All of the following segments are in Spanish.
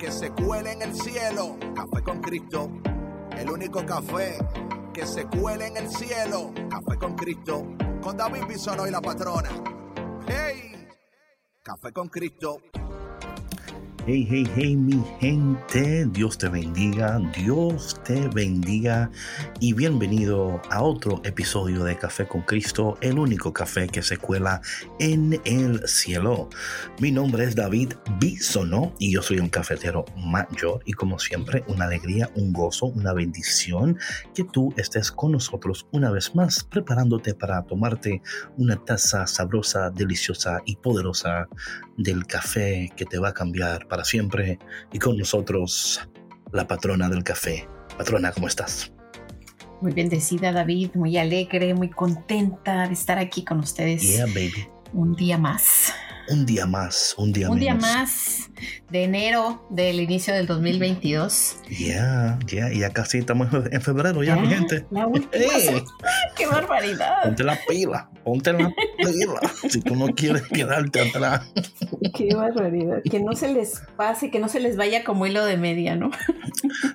que se cuele en el cielo. Café con Cristo. El único café que se cuele en el cielo. Café con Cristo. Con David Bisono y la patrona. ¡Hey! Café con Cristo. Hey, hey, hey, mi gente, Dios te bendiga, Dios te bendiga y bienvenido a otro episodio de Café con Cristo, el único café que se cuela en el cielo. Mi nombre es David Bisono y yo soy un cafetero mayor y como siempre una alegría, un gozo, una bendición que tú estés con nosotros una vez más preparándote para tomarte una taza sabrosa, deliciosa y poderosa del café que te va a cambiar para siempre. Y con nosotros, la patrona del café. Patrona, ¿cómo estás? Muy bendecida, David, muy alegre, muy contenta de estar aquí con ustedes. Yeah, baby. Un día más un día más, un día Un día más de enero del inicio del 2022. Ya, ya, ya casi estamos en febrero ya, mi gente. La ¡Qué barbaridad! Ponte la pila, ponte la pila, si tú no quieres quedarte atrás. ¡Qué barbaridad! Que no se les pase, que no se les vaya como hilo de media, ¿no?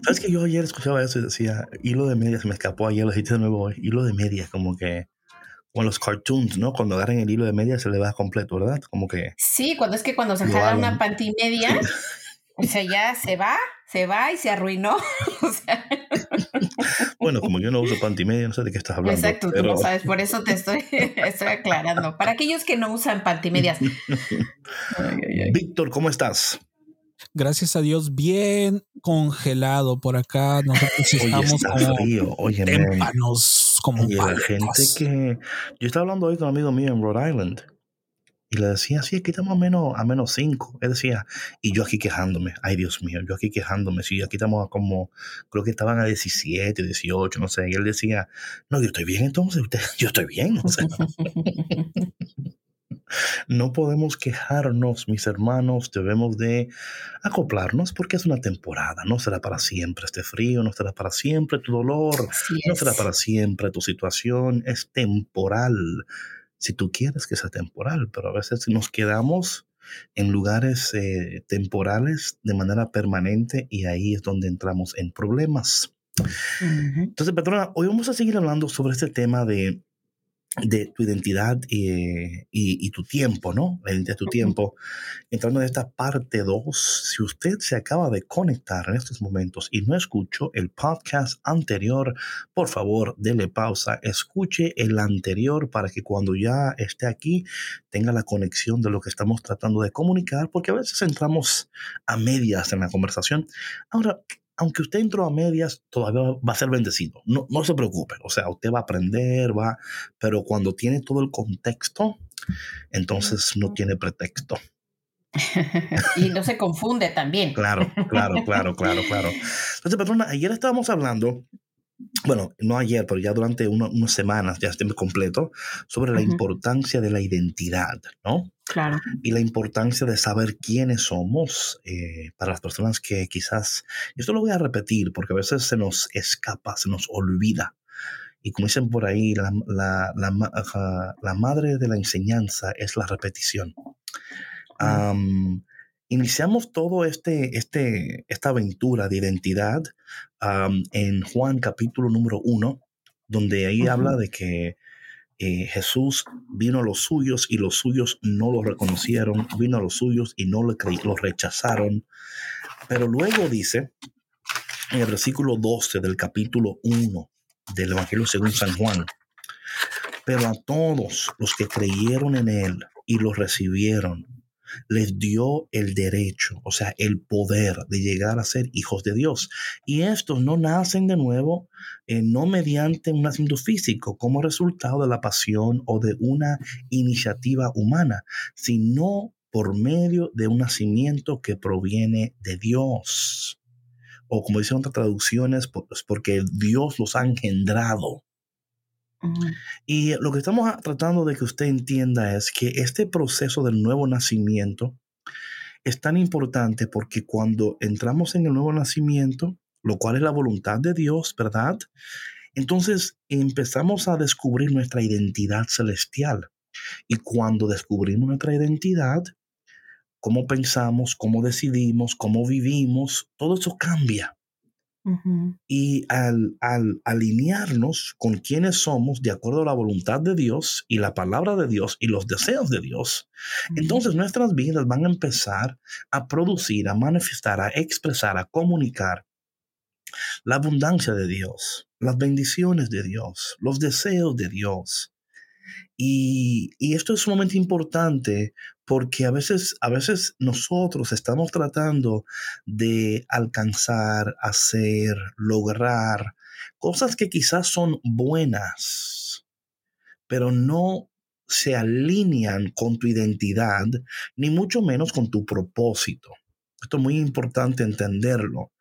¿Sabes que yo ayer escuchaba eso y decía, hilo de media, se me escapó ayer, lo dijiste de nuevo, hilo de media, como que o en los cartoons, ¿no? Cuando agarran el hilo de media se le va completo, ¿verdad? Como que... Sí, cuando es que cuando se jala una pantimedia, o sea, ya se va, se va y se arruinó. bueno, como yo no uso pantimedia, no sé de qué estás hablando. Exacto, tú no sabes, por eso te estoy, estoy aclarando. Para aquellos que no usan pantimedias. Víctor, ¿cómo estás? gracias a Dios, bien congelado por acá. Nosotros estamos como frío. Oye, témpanos, como y la gente que... Yo estaba hablando hoy con un amigo mío en Rhode Island y le decía, sí, aquí estamos a menos, a menos cinco. Él decía, y yo aquí quejándome, ay Dios mío, yo aquí quejándome, sí, aquí estamos como, creo que estaban a 17, 18, no sé. Y él decía, no, yo estoy bien entonces, usted, yo estoy bien. O sea, No podemos quejarnos, mis hermanos, debemos de acoplarnos porque es una temporada, no será para siempre este frío, no será para siempre tu dolor, no será para siempre tu situación, es temporal. Si tú quieres que sea temporal, pero a veces nos quedamos en lugares eh, temporales de manera permanente y ahí es donde entramos en problemas. Entonces, Petrona, hoy vamos a seguir hablando sobre este tema de de tu identidad y, tu tiempo, ¿no? La identidad de tu tiempo. Entrando en esta parte 2, si usted se acaba de conectar en estos momentos y no escuchó el podcast anterior, por favor, dele pausa, escuche el anterior para que cuando ya esté aquí tenga la conexión de lo que estamos tratando de comunicar, porque a veces entramos a medias en la conversación. Ahora, aunque usted entró a medias, todavía va a ser bendecido. No, no se preocupe. O sea, usted va a aprender, va, pero cuando tiene todo el contexto, entonces no tiene pretexto. y no se confunde también. Claro, claro, claro, claro, claro. Entonces, patrona, ayer estábamos hablando bueno, no ayer, pero ya durante unas semanas, ya estoy completo, sobre la importancia de la identidad, ¿no? Claro. Y la importancia de saber quiénes somos eh, para las personas que quizás, esto lo voy a repetir porque a veces se nos escapa, se nos olvida. Y como dicen por ahí, la, la, la, madre de la enseñanza es la repetición. Iniciamos todo este, este, esta aventura de identidad en Juan capítulo número uno, donde ahí habla de que eh, Jesús vino a los suyos y los suyos no lo reconocieron, vino a los suyos y no lo, lo rechazaron. Pero luego dice, en el versículo 12 del capítulo 1 del Evangelio según San Juan, pero a todos los que creyeron en Él y lo recibieron, les dio el derecho, o sea, el poder de llegar a ser hijos de Dios. Y estos no nacen de nuevo, eh, no mediante un nacimiento físico como resultado de la pasión o de una iniciativa humana, sino por medio de un nacimiento que proviene de Dios. O como dicen otras traducciones, porque Dios los ha engendrado. Y lo que estamos tratando de que usted entienda es que este proceso del nuevo nacimiento es tan importante porque cuando entramos en el nuevo nacimiento, lo cual es la voluntad de Dios, ¿verdad? Entonces empezamos a descubrir nuestra identidad celestial. Y cuando descubrimos nuestra identidad, cómo pensamos, cómo decidimos, cómo vivimos, todo eso cambia. Y al, alinearnos con quienes somos de acuerdo a la voluntad de Dios y la palabra de Dios y los deseos de Dios, entonces nuestras vidas van a empezar a producir, a manifestar, a expresar, a comunicar la abundancia de Dios, las bendiciones de Dios, los deseos de Dios. Y, esto es sumamente importante porque a veces, a veces nosotros estamos tratando de alcanzar, hacer, lograr cosas que quizás son buenas, pero no se alinean con tu identidad, ni mucho menos con tu propósito. Esto es muy importante entenderlo,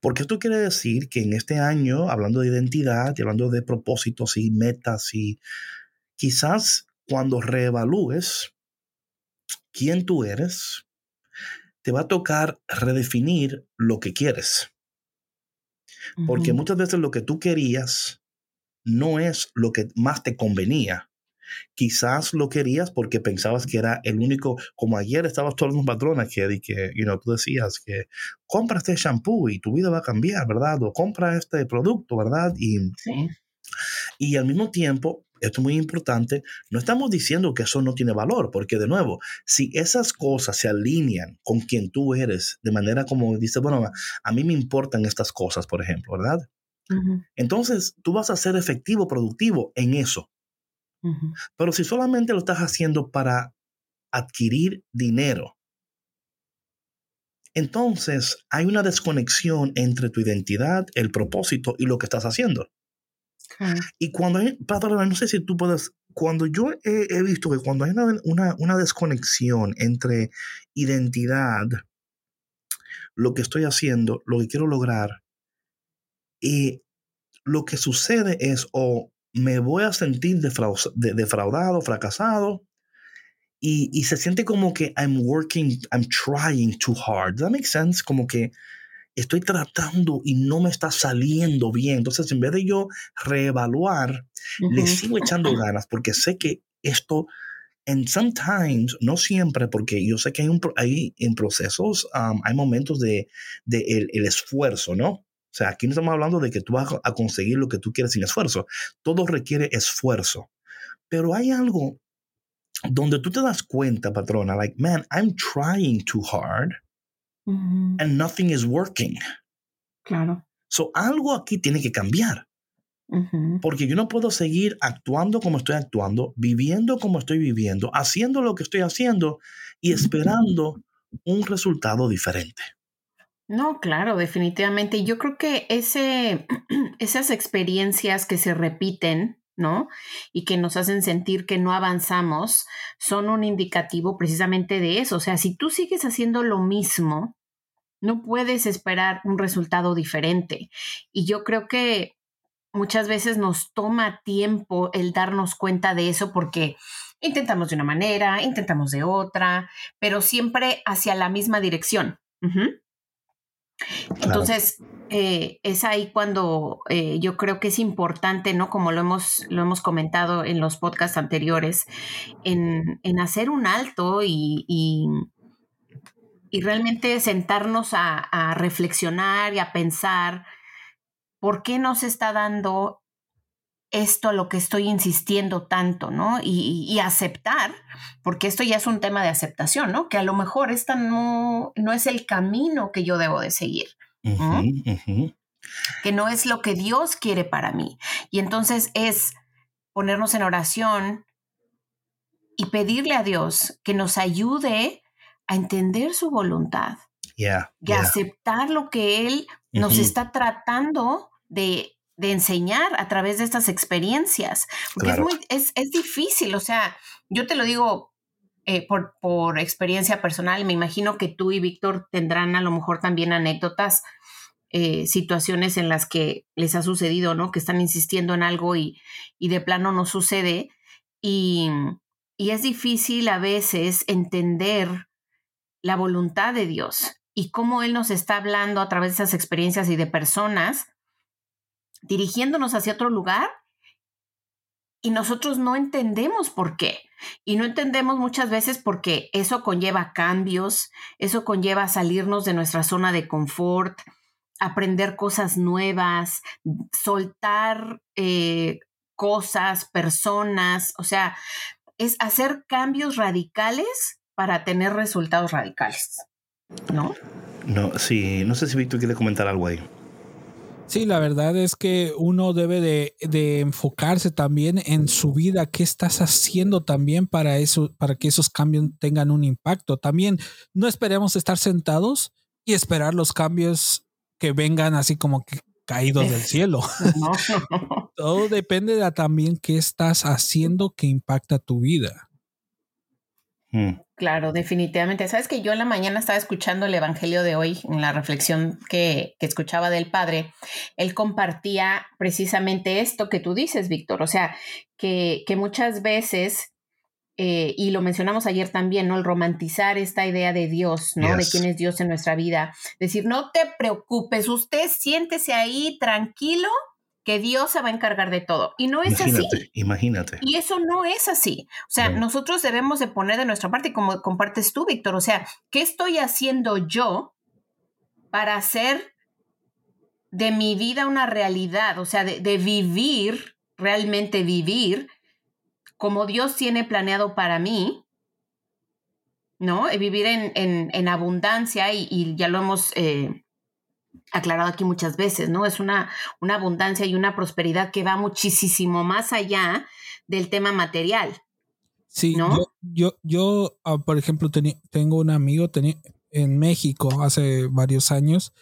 porque esto quiere decir que en este año, hablando de identidad y hablando de propósitos y metas, y quizás cuando reevalúes quién tú eres, te va a tocar redefinir lo que quieres. Porque muchas veces lo que tú querías no es lo que más te convenía. Quizás lo querías porque pensabas que era el único, como ayer estabas todo un patrón que, que you know, tú decías que compra este shampoo y tu vida va a cambiar, ¿verdad? O compra este producto, ¿verdad? Y, y al mismo tiempo esto es muy importante, no estamos diciendo que eso no tiene valor, porque de nuevo, si esas cosas se alinean con quien tú eres, de manera como dices, bueno, a mí me importan estas cosas, por ejemplo, ¿verdad? Entonces, tú vas a ser efectivo, productivo en eso. Pero si solamente lo estás haciendo para adquirir dinero, entonces hay una desconexión entre tu identidad, el propósito y lo que estás haciendo. Y cuando hay, no sé si tú puedes, cuando yo he, visto que cuando hay una, una, desconexión entre identidad, lo que estoy haciendo, lo que quiero lograr, y lo que sucede es o me voy a sentir defraudado, fracasado, y, y, se siente como que I'm working, I'm trying too hard. Does that make sense? Como que estoy tratando y no me está saliendo bien. Entonces, en vez de yo reevaluar, le sigo echando ganas porque sé que esto, en sometimes, no siempre, porque yo sé que hay, un, hay en procesos, um, hay momentos de, el, el, esfuerzo, ¿no? O sea, aquí no estamos hablando de que tú vas a conseguir lo que tú quieres sin esfuerzo. Todo requiere esfuerzo. Pero hay algo donde tú te das cuenta, patrona, like, man, I'm trying too hard and nothing is working. Claro. So algo aquí tiene que cambiar. Porque yo no puedo seguir actuando como estoy actuando, viviendo como estoy viviendo, haciendo lo que estoy haciendo y esperando un resultado diferente. No, claro, definitivamente. Yo creo que ese, esas experiencias que se repiten, ¿no? Y que nos hacen sentir que no avanzamos, son un indicativo precisamente de eso. O sea, si tú sigues haciendo lo mismo, no puedes esperar un resultado diferente. Y yo creo que muchas veces nos toma tiempo el darnos cuenta de eso porque intentamos de una manera, intentamos de otra, pero siempre hacia la misma dirección. Entonces, eh, es ahí cuando eh, yo creo que es importante, ¿no? Como lo hemos, lo hemos comentado en los podcasts anteriores, en, hacer un alto y, y, realmente sentarnos a, reflexionar y a pensar por qué nos está dando esto a lo que estoy insistiendo tanto, ¿no? Y, aceptar, porque esto ya es un tema de aceptación, ¿no? Que a lo mejor esta no, no es el camino que yo debo de seguir. Que no es lo que Dios quiere para mí. Y entonces es ponernos en oración y pedirle a Dios que nos ayude a entender su voluntad yeah, y a aceptar lo que Él nos está tratando de, enseñar a través de estas experiencias. Porque es, muy, es, es, difícil, o sea, yo te lo digo eh, por, por experiencia personal, me imagino que tú y Víctor tendrán a lo mejor también anécdotas. Eh, situaciones en las que les ha sucedido, ¿no? Que están insistiendo en algo y, y de plano no sucede. Y, y es difícil a veces entender la voluntad de Dios y cómo Él nos está hablando a través de esas experiencias y de personas, dirigiéndonos hacia otro lugar y nosotros no entendemos por qué. Y no entendemos muchas veces porque eso conlleva cambios, eso conlleva salirnos de nuestra zona de confort, aprender cosas nuevas, soltar eh, cosas, personas, o sea, es hacer cambios radicales para tener resultados radicales, ¿no? No, sí, no sé si Víctor quiere comentar algo ahí. Sí, la verdad es que uno debe de, enfocarse también en su vida, qué estás haciendo también para eso, para que esos cambios tengan un impacto. También no esperemos estar sentados y esperar los cambios que vengan así como que caídos del cielo. Todo depende de también qué estás haciendo que impacta tu vida. Mm. Claro, definitivamente. Sabes que yo en la mañana estaba escuchando el Evangelio de hoy, en la reflexión que, que, escuchaba del Padre. Él compartía precisamente esto que tú dices, Víctor. O sea, que, que muchas veces, eh, y lo mencionamos ayer también, ¿no? El romantizar esta idea de Dios, ¿no? De quién es Dios en nuestra vida. Decir, no te preocupes, usted siéntese ahí tranquilo que Dios se va a encargar de todo. Y no es así. Imagínate. Y eso no es así. O sea, nosotros debemos de poner de nuestra parte, como compartes tú, Víctor, o sea, ¿qué estoy haciendo yo para hacer de mi vida una realidad? O sea, de, vivir, realmente vivir como Dios tiene planeado para mí, ¿no? Vivir en, en, abundancia y, ya lo hemos... Eh, aclarado aquí muchas veces, ¿no? Es una, una abundancia y una prosperidad que va muchísimo más allá del tema material. Sí, ¿no? yo, yo, ah, por ejemplo, tengo un amigo en México hace varios años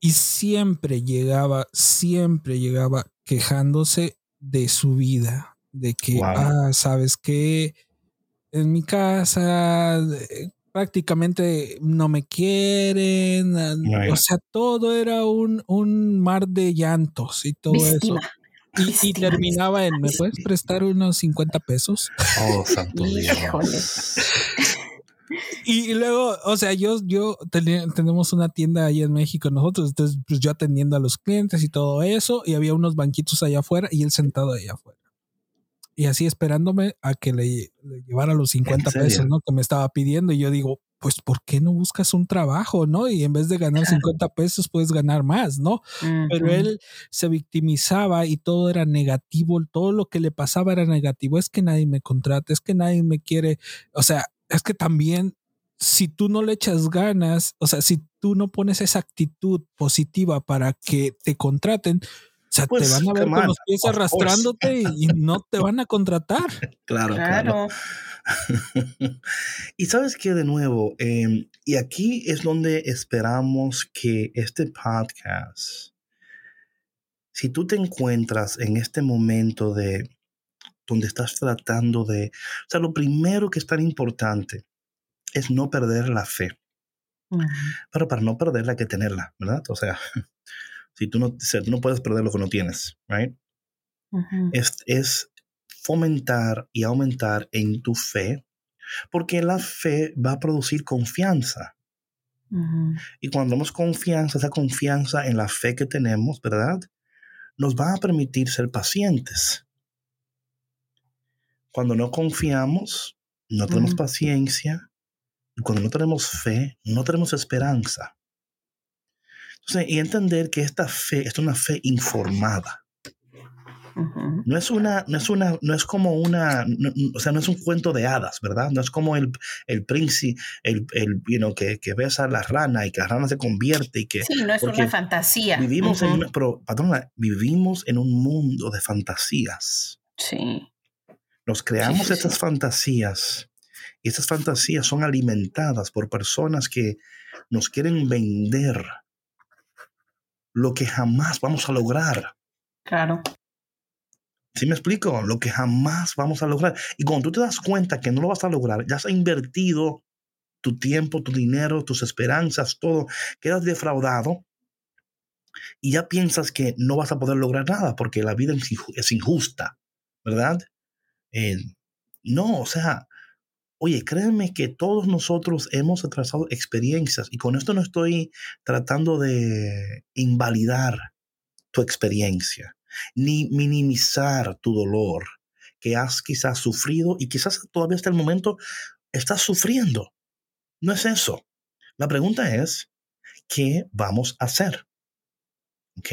y siempre llegaba, siempre llegaba quejándose de su vida, de que, ah, sabes qué, en mi casa prácticamente no me quieren, o sea, todo era un, un, mar de llantos y todo eso. Y, terminaba en, ¿me puedes prestar unos 50 pesos? Oh, santo Dios. Y luego, o sea, yo, yo tenemos una tienda ahí en México nosotros, entonces pues yo atendiendo a los clientes y todo eso, y había unos banquitos allá afuera y él sentado allá afuera y así esperándome a que le, llevara los 50 pesos, ¿no? Que me estaba pidiendo. Y yo digo, pues, ¿por qué no buscas un trabajo, no? Y en vez de ganar 50 pesos, puedes ganar más, ¿no? Pero él se victimizaba y todo era negativo, todo lo que le pasaba era negativo. Es que nadie me contrata, es que nadie me quiere. O sea, es que también si tú no le echas ganas, o sea, si tú no pones esa actitud positiva para que te contraten, o sea, te pues, van a ver con los pies arrastrándote y, no te van a contratar. claro, claro. y sabes que de nuevo, em, y aquí es donde esperamos que este podcast, si tú te encuentras en este momento de donde estás tratando de, o sea, lo primero que es tan importante es no perder la fe. Pero para no perderla hay que tenerla, ¿verdad? O sea, si tú no, tú no puedes perder lo que no tienes, right? es, es fomentar y aumentar en tu fe, porque la fe va a producir confianza. Y cuando damos confianza, esa confianza en la fe que tenemos, ¿verdad? Nos va a permitir ser pacientes. Cuando no confiamos, no tenemos paciencia. Y cuando no tenemos fe, no tenemos esperanza y entender que esta fe es una fe informada. No es una, no es una, no es como una, o sea, no es un cuento de hadas, ¿verdad? No es como el, el príncipe, el, el you que, que, besa a la rana y que la rana se convierte y que. Sí, no es una fantasía. Vivimos en, pero, vivimos en un mundo de fantasías. Sí. Nos creamos estas fantasías Y esas fantasías son alimentadas por personas que nos quieren vender lo que jamás vamos a lograr. Claro. ¿Sí me explico? Lo que jamás vamos a lograr. Y cuando tú te das cuenta que no lo vas a lograr, ya has invertido tu tiempo, tu dinero, tus esperanzas, todo, quedas defraudado y ya piensas que no vas a poder lograr nada porque la vida es injusta, ¿verdad? Eh, no, o sea, oye, créanme que todos nosotros hemos atravesado experiencias y con esto no estoy tratando de invalidar tu experiencia ni minimizar tu dolor que has quizás sufrido y quizás todavía hasta el momento estás sufriendo. No es eso. La pregunta es, ¿qué vamos a hacer? ¿Ok?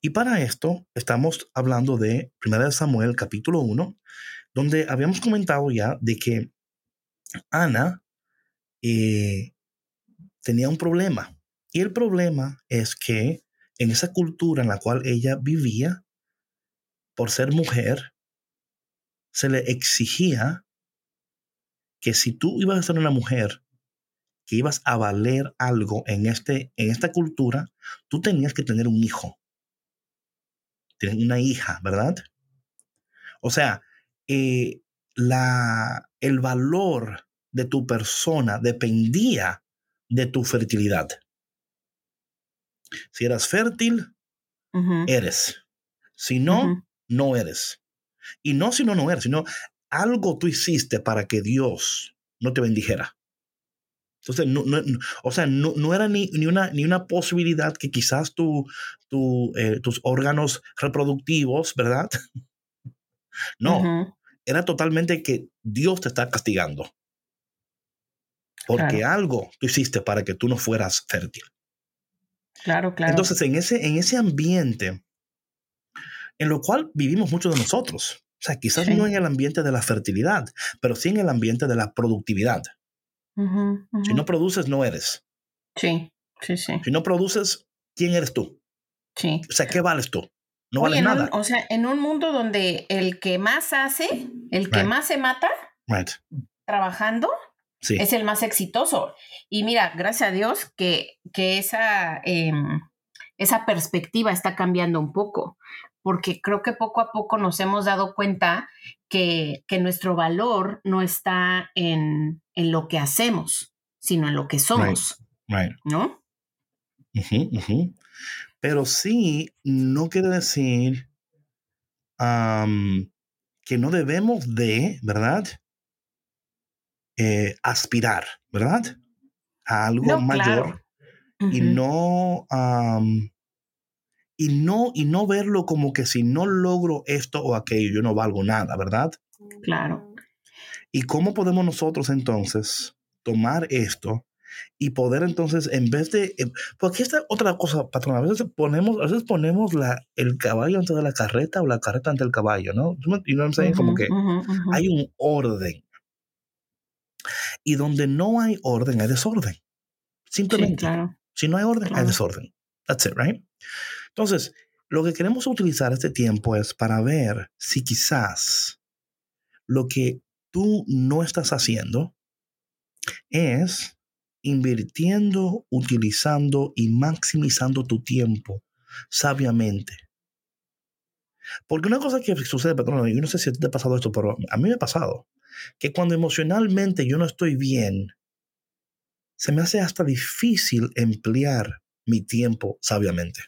Y para esto estamos hablando de 1 Samuel capítulo 1, donde habíamos comentado ya de que Ana eh, tenía un problema. Y el problema es que en esa cultura en la cual ella vivía, por ser mujer, se le exigía que si tú ibas a ser una mujer que ibas a valer algo en, este, en esta cultura, tú tenías que tener un hijo. Tienes una hija, ¿verdad? O sea, eh, la, el valor de tu persona dependía de tu fertilidad. Si eras fértil, eres. Si no, no eres. Y no si no, no eres, sino algo tú hiciste para que Dios no te bendijera. Entonces, no, o sea, no, era ni, ni, una, ni una posibilidad que quizás tu, eh, tus órganos reproductivos, ¿verdad? no, era totalmente que Dios te está castigando. Porque algo tú hiciste para que tú no fueras fértil. Claro, claro. Entonces, en ese, en ese ambiente, en lo cual vivimos muchos de nosotros, o sea, quizás no en el ambiente de la fertilidad, pero sí en el ambiente de la productividad. Si no produces, no eres. Sí, sí, sí. Si no produces, ¿quién eres tú? Sí. O sea, ¿qué vales tú? No vales nada. o sea, en un mundo donde el que más hace, el que más se mata, trabajando, es el más exitoso. Y mira, gracias a Dios que, que esa, em, esa perspectiva está cambiando un poco, porque creo que poco a poco nos hemos dado cuenta que, que nuestro valor no está en, en, lo que hacemos, sino en lo que somos. ¿No? Pero sí, no quiere decir que no debemos de, ¿verdad? Eh, aspirar, ¿verdad? A algo mayor y no y no y no verlo como que si no logro esto o aquello yo no valgo nada, ¿verdad? Claro. ¿Y cómo podemos nosotros entonces tomar esto y poder entonces, en vez de, eh, porque esta otra cosa, patrón, a veces ponemos, a veces ponemos la, el caballo antes de la carreta o la carreta ante el caballo, ¿no? Y no sé, como que hay un orden. Y donde no hay orden, hay desorden. Simplemente. Si no hay orden, hay desorden. That's it, right? Entonces, lo que queremos utilizar este tiempo es para ver si quizás lo que tú no estás haciendo es invirtiendo, utilizando y maximizando tu tiempo sabiamente. Porque una cosa que sucede, perdón, yo no sé si te ha pasado esto, pero a mí me ha pasado que cuando emocionalmente yo no estoy bien, se me hace hasta difícil emplear mi tiempo sabiamente.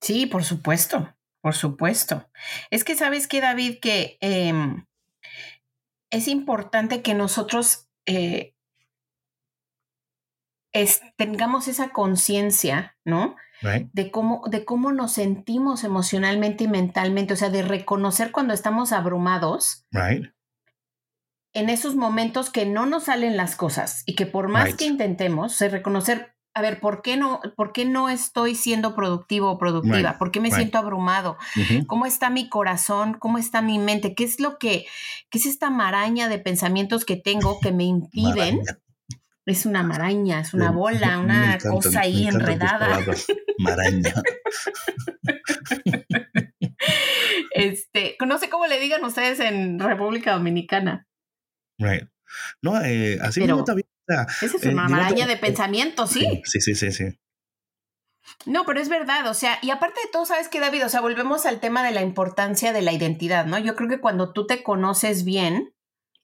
Sí, por supuesto, por supuesto. Es que sabes que, David, que em, es importante que nosotros eh, tengamos esa conciencia, ¿no? De, cómo, de cómo nos sentimos emocionalmente y mentalmente, o sea, de reconocer cuando estamos abrumados. En esos momentos que no nos salen las cosas y que por más que intentemos, reconocer, a ver, ¿por qué no, por qué no estoy siendo productivo o productiva? ¿Por qué me siento abrumado? ¿Cómo está mi corazón? ¿Cómo está mi mente? ¿Qué es lo que, qué es esta maraña de pensamientos que tengo que me impiden? Es una maraña, es una bola, una cosa ahí enredada. Maraña. Este, no sé cómo le digan ustedes en República Dominicana. Right. No, eh, así mismo está bien. esa es una maraña de pensamientos, ¿sí? Sí, sí, sí, sí. No, pero es verdad, o sea, y aparte de todo, ¿sabes qué, David? O sea, volvemos al tema de la importancia de la identidad, ¿no? Yo creo que cuando tú te conoces bien,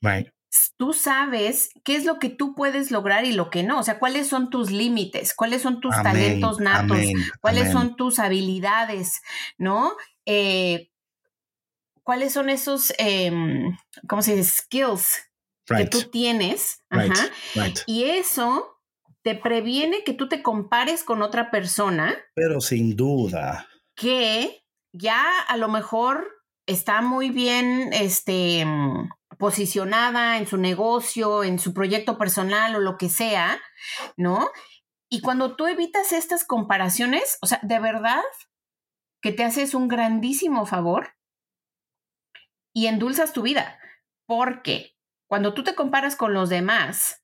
right. tú sabes qué es lo que tú puedes lograr y lo que no, o sea, cuáles son tus límites, cuáles son tus talentos natos, cuáles son tus habilidades, ¿no? Eh, cuáles son esos, eh, ¿cómo se dice? Skills que tú tienes. Ajá. Y eso te previene que tú te compares con otra persona. Pero sin duda. Que ya a lo mejor está muy bien este, posicionada en su negocio, en su proyecto personal o lo que sea, ¿no? Y cuando tú evitas estas comparaciones, o sea, de verdad que te haces un grandísimo favor y endulzas tu vida, porque cuando tú te comparas con los demás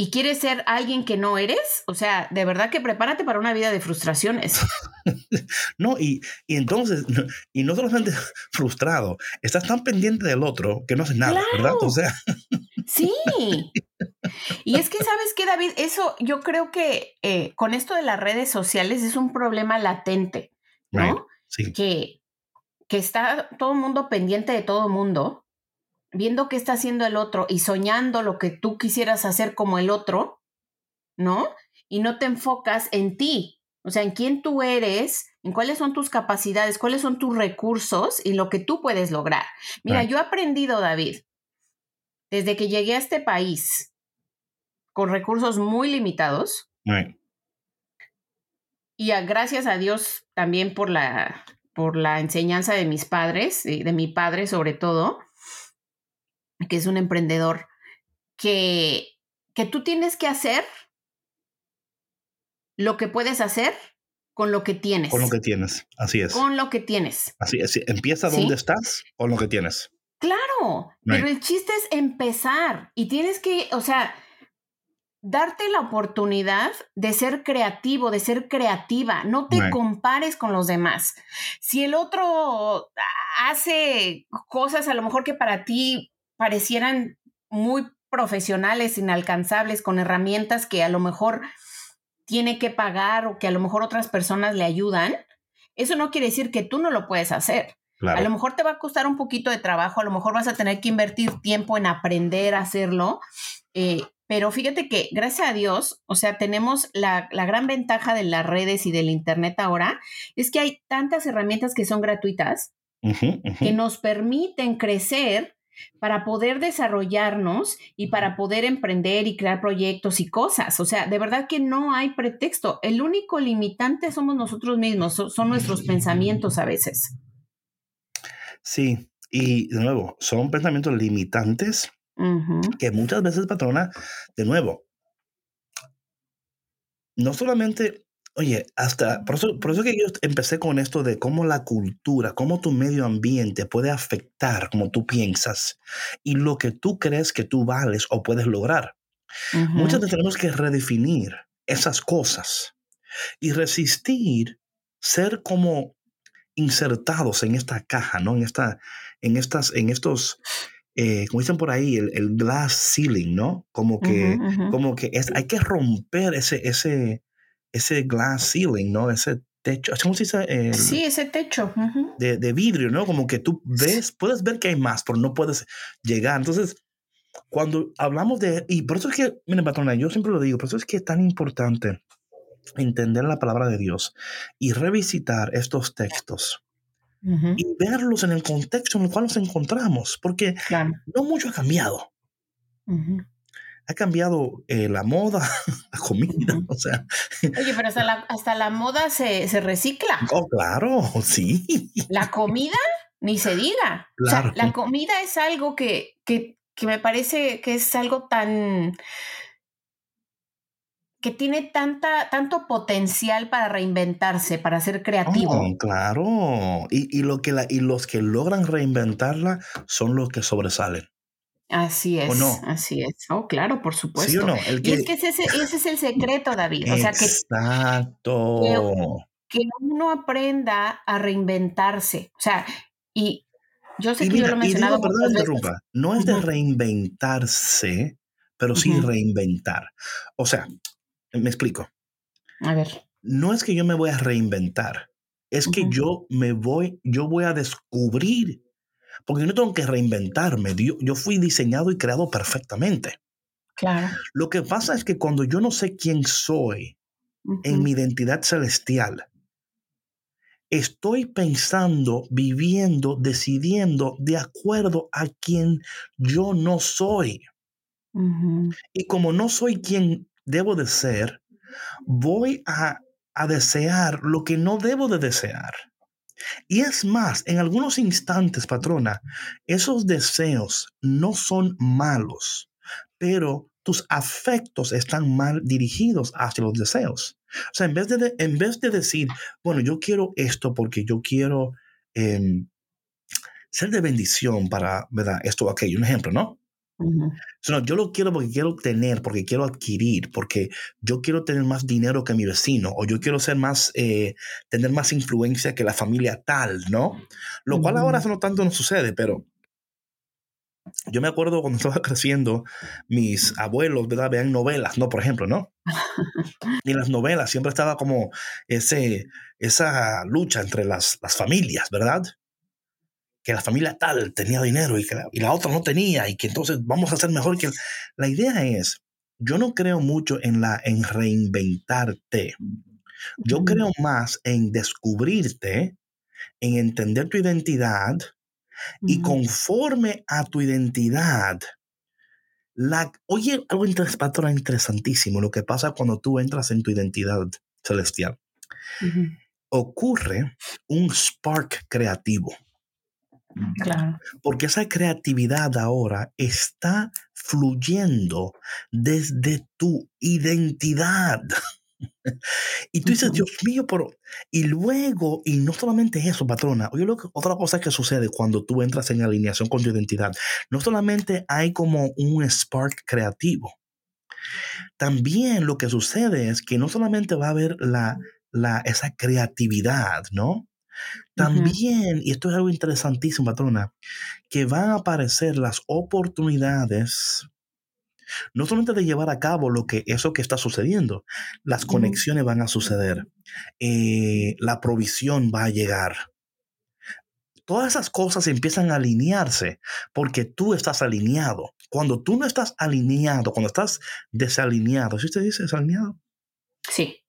y quieres ser alguien que no eres, o sea, de verdad que prepárate para una vida de frustraciones. no, y, entonces, y no solamente frustrado, estás tan pendiente del otro que no haces nada, ¿verdad? O sea. sí. Y es que, ¿sabes qué, David? Eso yo creo que eh, con esto de las redes sociales es un problema latente, ¿no? Sí. Que, que está todo el mundo pendiente de todo el mundo viendo qué está haciendo el otro y soñando lo que tú quisieras hacer como el otro, ¿no? Y no te enfocas en ti, o sea, en quién tú eres, en cuáles son tus capacidades, cuáles son tus recursos y lo que tú puedes lograr. Mira, yo he aprendido, David, desde que llegué a este país con recursos muy limitados. Y gracias a Dios también por la, por la enseñanza de mis padres, de mi padre sobre todo, que es un emprendedor, que, que tú tienes que hacer lo que puedes hacer con lo que tienes. Con lo que tienes, así es. Con lo que tienes. Así es. Empieza donde estás con lo que tienes. Claro, pero el chiste es empezar y tienes que, o sea, darte la oportunidad de ser creativo, de ser creativa. No te compares con los demás. Si el otro hace cosas a lo mejor que para ti parecieran muy profesionales, inalcanzables, con herramientas que a lo mejor tiene que pagar o que a lo mejor otras personas le ayudan, eso no quiere decir que tú no lo puedes hacer. A lo mejor te va a costar un poquito de trabajo, a lo mejor vas a tener que invertir tiempo en aprender a hacerlo, eh, pero fíjate que gracias a Dios, o sea, tenemos la, gran ventaja de las redes y del Internet ahora, es que hay tantas herramientas que son gratuitas, que nos permiten crecer para poder desarrollarnos y para poder emprender y crear proyectos y cosas. O sea, de verdad que no hay pretexto. El único limitante somos nosotros mismos, son nuestros pensamientos a veces. Sí, y de nuevo, son pensamientos limitantes que muchas veces, patrona, de nuevo, no solamente Oye, hasta, por eso, por eso que yo empecé con esto de cómo la cultura, cómo tu medio ambiente puede afectar como tú piensas y lo que tú crees que tú vales o puedes lograr. Muchas veces tenemos que redefinir esas cosas y resistir ser como insertados en esta caja, ¿no? En, esta, en, estas, en estos, eh, como dicen por ahí, el, glass ceiling, ¿no? Como que, como que es, hay que romper ese, ese, ese glass ceiling, ¿no? Ese techo, ¿cómo se dice? sí, ese techo. de, de, vidrio, ¿no? Como que tú ves, puedes ver que hay más, pero no puedes llegar. Entonces, cuando hablamos de, y por eso es que, miren, patrona, yo siempre lo digo, por eso es que es tan importante entender la palabra de Dios y revisitar estos textos. Y verlos en el contexto en el cual nos encontramos, porque no mucho ha cambiado ha cambiado eh, la moda, la comida, o sea. Oye, pero hasta la, hasta la moda se, se, recicla. Oh, claro, sí. La comida, ni se diga. O sea, la comida es algo que, que, que me parece que es algo tan que tiene tanta, tanto potencial para reinventarse, para ser creativo. Oh, claro. Y, y, lo que la, y los que logran reinventarla son los que sobresalen. Así es, así es. Oh, claro, por supuesto. Y es que ese, ese, es el secreto, David. O sea que. Exacto. que uno aprenda a reinventarse. O sea, y yo sé que yo lo he mencionado. no es de reinventarse, pero sí reinventar. O sea, me explico. A ver. No es que yo me voy a reinventar, es que yo me voy, yo voy a descubrir, porque yo no tengo que reinventarme, yo, yo fui diseñado y creado perfectamente. Claro. Lo que pasa es que cuando yo no sé quién soy en mi identidad celestial, estoy pensando, viviendo, decidiendo de acuerdo a quien yo no soy. Y como no soy quien debo de ser, voy a, a desear lo que no debo de desear. Y es más, en algunos instantes, patrona, esos deseos no son malos, pero tus afectos están mal dirigidos hacia los deseos. O sea, en vez de, en vez de decir, bueno, yo quiero esto porque yo quiero em, ser de bendición para, ¿verdad? Esto o aquello, un ejemplo, ¿no? Yo lo quiero porque quiero tener, porque quiero adquirir, porque yo quiero tener más dinero que mi vecino, o yo quiero ser más, eh, tener más influencia que la familia tal, ¿no? Lo cual ahora no tanto no sucede, pero yo me acuerdo cuando estaba creciendo, mis abuelos, ¿verdad? Vean novelas, ¿no? Por ejemplo, ¿no? Y en las novelas siempre estaba como ese, esa lucha entre las, las familias, ¿verdad? Que la familia tal tenía dinero y, que la, y la otra no tenía y que entonces vamos a hacer mejor que... La idea es, yo no creo mucho en, la, en reinventarte. Yo creo más en descubrirte, en entender tu identidad, y conforme a tu identidad, la, oye, algo interesantísimo, lo que pasa cuando tú entras en tu identidad celestial. Ocurre un spark creativo. Claro. Porque esa creatividad ahora está fluyendo desde tu identidad. y tú dices, Dios mío, pero... Y luego, y no solamente eso, patrona, oye, lo que, otra cosa que sucede cuando tú entras en alineación con tu identidad, no solamente hay como un spark creativo, también lo que sucede es que no solamente va a haber la, la, esa creatividad, ¿no? También, y esto es algo interesantísimo, patrona, que van a aparecer las oportunidades no solamente de llevar a cabo lo que eso que está sucediendo, las conexiones van a suceder, eh, la provisión va a llegar. Todas esas cosas empiezan a alinearse porque tú estás alineado. Cuando tú no estás alineado, cuando estás desalineado, ¿sí usted dice desalineado? Sí.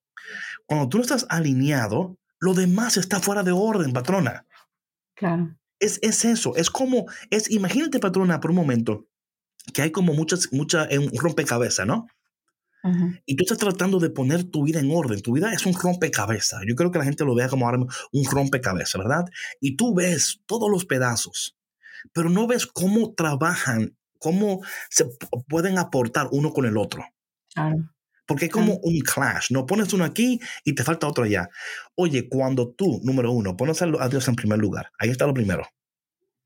Cuando tú no estás alineado, lo demás está fuera de orden, patrona. Claro. Es, es eso, es como, es, imagínate, patrona, por un momento, que hay como muchas, mucha, un rompecabezas, ¿no? Y tú estás tratando de poner tu vida en orden. Tu vida es un rompecabezas. Yo creo que la gente lo vea como ahora un rompecabezas, ¿verdad? Y tú ves todos los pedazos, pero no ves cómo trabajan, cómo se pueden aportar uno con el otro. Porque es como un clash, ¿no? Pones uno aquí y te falta otro allá. Oye, cuando tú, número uno, pones a Dios en primer lugar, ahí está lo primero.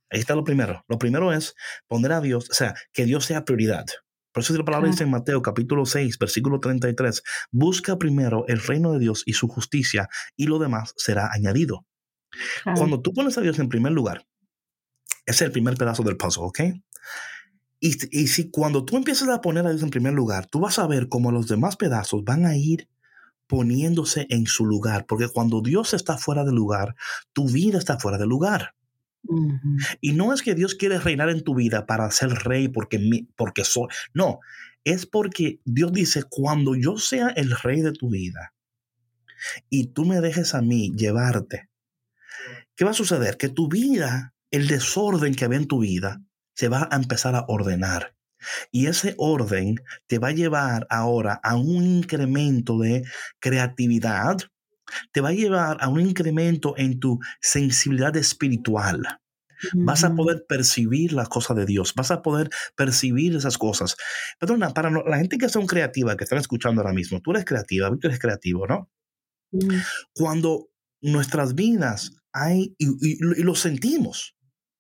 Ahí está lo primero. Lo primero es poner a Dios, o sea, que Dios sea prioridad. Por eso la palabra dice en Mateo capítulo 6, versículo 33, busca primero el reino de Dios y su justicia y lo demás será añadido. Cuando tú pones a Dios en primer lugar, ese es el primer pedazo del puzzle, ¿ok? Y, y si cuando tú empiezas a poner a Dios en primer lugar, tú vas a ver cómo los demás pedazos van a ir poniéndose en su lugar, porque cuando Dios está fuera de lugar, tu vida está fuera de lugar. Y no es que Dios quiere reinar en tu vida para ser rey porque, porque soy. No, es porque Dios dice, cuando yo sea el rey de tu vida y tú me dejes a mí llevarte, ¿qué va a suceder? Que tu vida, el desorden que había en tu vida, se va a empezar a ordenar. Y ese orden te va a llevar ahora a un incremento de creatividad, te va a llevar a un incremento en tu sensibilidad espiritual. Vas a poder percibir las cosas de Dios, vas a poder percibir esas cosas. Perdona, para la gente que son creativa, que están escuchando ahora mismo, tú eres creativa, tú eres creativo, ¿no? Cuando nuestras vidas hay, y, lo sentimos,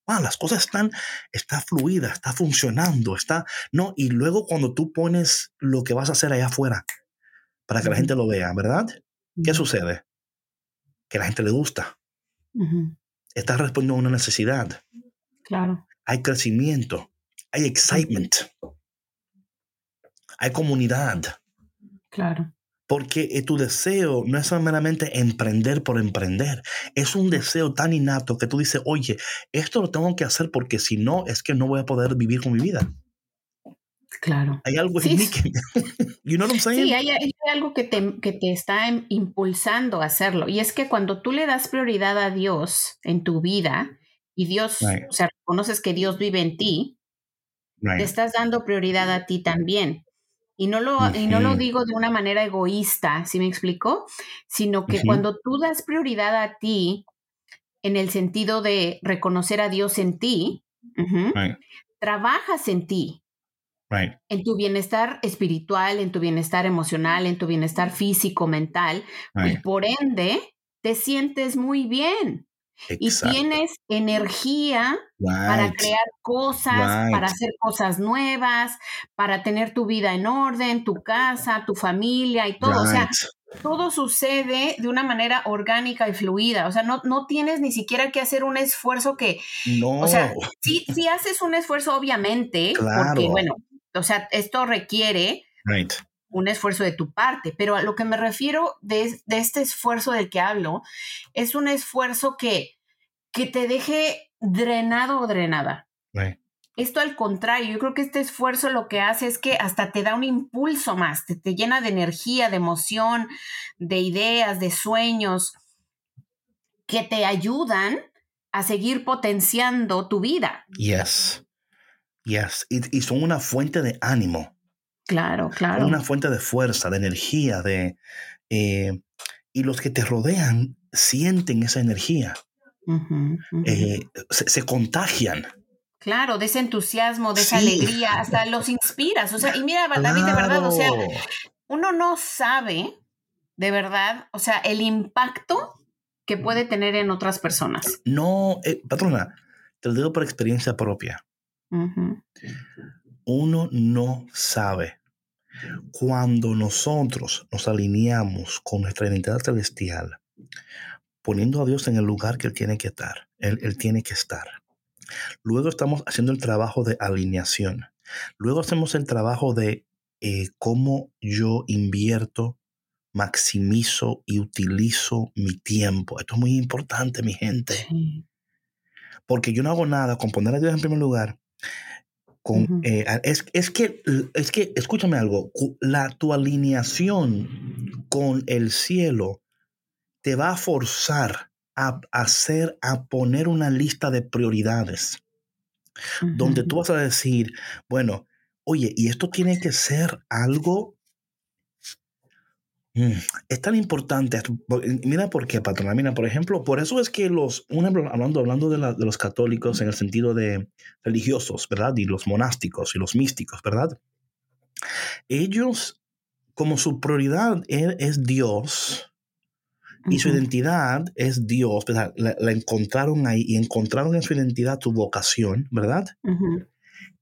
ah, las cosas están, está fluida, está funcionando, está, no, y luego cuando tú pones lo que vas a hacer allá afuera para que la gente lo vea, ¿verdad? ¿Qué sucede? que a la gente le gusta. Estás respondiendo a una necesidad. Claro. Hay crecimiento, hay excitement, hay comunidad. Claro. Porque eh, tu deseo no es meramente emprender por emprender. Es un deseo tan innato que tú dices, oye, esto lo tengo que hacer porque si no, es que no voy a poder vivir con mi vida. Claro. Hay algo en mí que... you know what I'm saying? Sí, hay, algo que te, que te está impulsando a hacerlo. Y es que cuando tú le das prioridad a Dios en tu vida y Dios, o sea, reconoces que Dios vive en ti, te estás dando prioridad a ti también. Y no, lo, y no lo digo de una manera egoísta, ¿sí me explico? Sino que cuando tú das prioridad a ti en el sentido de reconocer a Dios en ti, trabajas en ti, en tu bienestar espiritual, en tu bienestar emocional, en tu bienestar físico, mental, y por ende te sientes muy bien. Y tienes energía para crear cosas, para hacer cosas nuevas, para tener tu vida en orden, tu casa, tu familia y todo. O sea, todo sucede de una manera orgánica y fluida. O sea, no, no tienes ni siquiera que hacer un esfuerzo que. No. O sea, sí, sí haces un esfuerzo, obviamente, porque, bueno, o sea, esto requiere un esfuerzo de tu parte, pero a lo que me refiero de, este esfuerzo del que hablo es un esfuerzo que, que te deje drenado o drenada. Esto al contrario, yo creo que este esfuerzo lo que hace es que hasta te da un impulso más, te, te llena de energía, de emoción, de ideas, de sueños, que te ayudan a seguir potenciando tu vida. Yes. Yes, y, son una fuente de ánimo. Claro, claro. Una fuente de fuerza, de energía, de... Eh, y los que te rodean sienten esa energía. Eh, se, contagian. Claro, de ese entusiasmo, de esa alegría, hasta los inspiras. O sea, y mira, David, de verdad, o sea, uno no sabe de verdad, o sea, el impacto que puede tener en otras personas. No, eh, patrona, te lo digo por experiencia propia. Uno no sabe. Cuando nosotros nos alineamos con nuestra identidad celestial, poniendo a Dios en el lugar que Él tiene que estar, Él, tiene que estar. Luego estamos haciendo el trabajo de alineación. Luego hacemos el trabajo de eh, cómo yo invierto, maximizo y utilizo mi tiempo. Esto es muy importante, mi gente. Porque yo no hago nada con poner a Dios en primer lugar con, eh, es, es, que, es que, escúchame algo, la, tu alineación con el cielo te va a forzar a hacer, a poner una lista de prioridades, donde tú vas a decir, bueno, oye, y esto tiene que ser algo es tan importante. Mira por qué, patrona. Mira, por ejemplo, por eso es que los, un hablando, hablando de, de, los católicos en el sentido de religiosos, ¿verdad? Y los monásticos y los místicos, ¿verdad? Ellos, como su prioridad e, es, Dios y su identidad es Dios, ¿verdad? La, encontraron ahí y encontraron en su identidad su vocación, ¿verdad?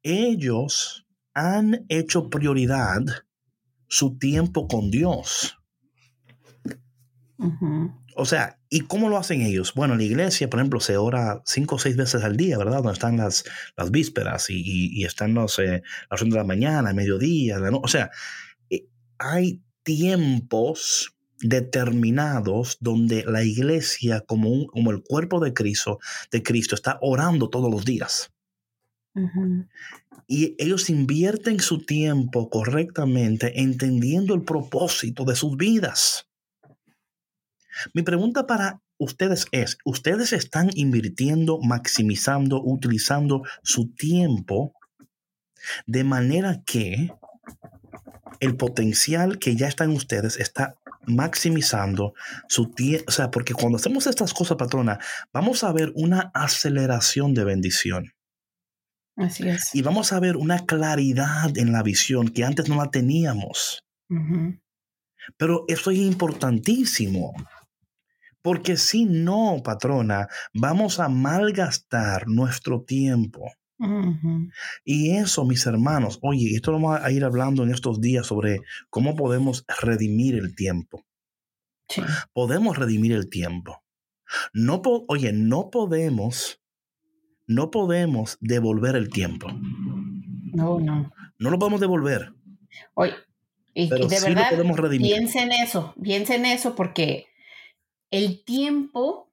Ellos han hecho prioridad su tiempo con Dios. O sea, ¿y cómo lo hacen ellos? Bueno, en la iglesia, por ejemplo, se ora cinco o seis veces al día, ¿verdad? Donde están las, las vísperas y, y, están los, eh, las de la mañana, mediodía, la o sea, eh, hay tiempos determinados donde la iglesia, como, un, como el cuerpo de Cristo, de Cristo, está orando todos los días. Y ellos invierten su tiempo correctamente entendiendo el propósito de sus vidas. Mi pregunta para ustedes es, ¿ustedes están invirtiendo, maximizando, utilizando su tiempo de manera que el potencial que ya está en ustedes está maximizando su tiempo? O sea, porque cuando hacemos estas cosas, patrona, vamos a ver una aceleración de bendición. Así es. Y vamos a ver una claridad en la visión que antes no la teníamos. Pero eso es importantísimo. Porque si no, patrona, vamos a malgastar nuestro tiempo. Y eso, mis hermanos, oye, esto lo vamos a ir hablando en estos días sobre cómo podemos redimir el tiempo. Podemos redimir el tiempo. No oye, no podemos, no podemos devolver el tiempo. No, no. No lo podemos devolver. Oye, y, de verdad, piensa en eso, piensa en eso porque el tiempo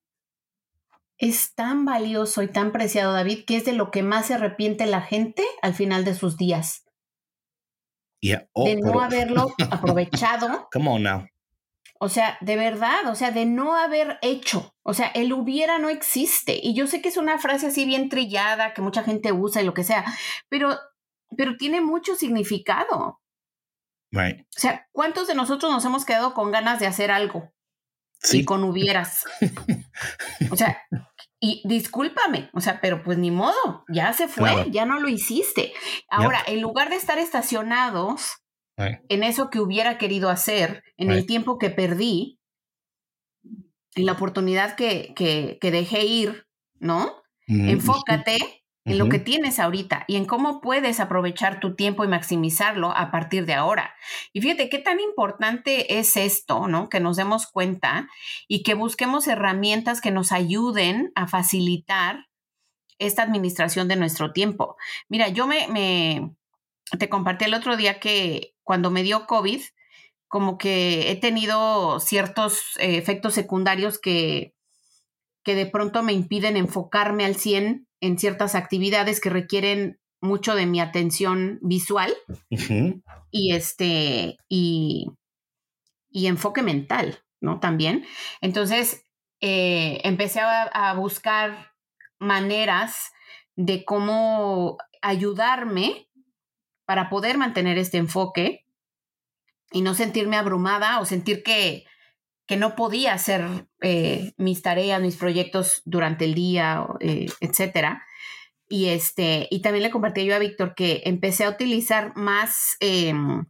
es tan valioso y tan preciado, David, que es de lo que más se arrepiente la gente al final de sus días. Oh, de no haberlo aprovechado. Come on now. O sea, de verdad, o sea, de no haber hecho. O sea, el hubiera no existe. Y yo sé que es una frase así bien trillada que mucha gente usa y lo que sea, pero, pero tiene mucho significado. Right. O sea, ¿cuántos de nosotros nos hemos quedado con ganas de hacer algo? Sí. Y con hubieras. o sea, y discúlpame, o sea, pero pues ni modo, ya se fue, ya no lo hiciste. Ahora, en lugar de estar estacionados en eso que hubiera querido hacer, en el tiempo que perdí, en la oportunidad que, que, que dejé ir, ¿no? Enfócate en lo que tienes ahorita y en cómo puedes aprovechar tu tiempo y maximizarlo a partir de ahora. Y fíjate qué tan importante es esto, ¿no? Que nos demos cuenta y que busquemos herramientas que nos ayuden a facilitar esta administración de nuestro tiempo. Mira, yo me, me te compartí el otro día que cuando me dio COVID, como que he tenido ciertos eh, efectos secundarios que, que de pronto me impiden enfocarme al 100 en ciertas actividades que requieren mucho de mi atención visual y este y, y, enfoque mental, ¿no? También. Entonces, eh, empecé a, buscar maneras de cómo ayudarme para poder mantener este enfoque y no sentirme abrumada o sentir que, que no podía hacer eh, mis tareas, mis proyectos durante el día, eh, etcétera. Y, este, y también le compartí yo a Víctor que empecé a utilizar más, em,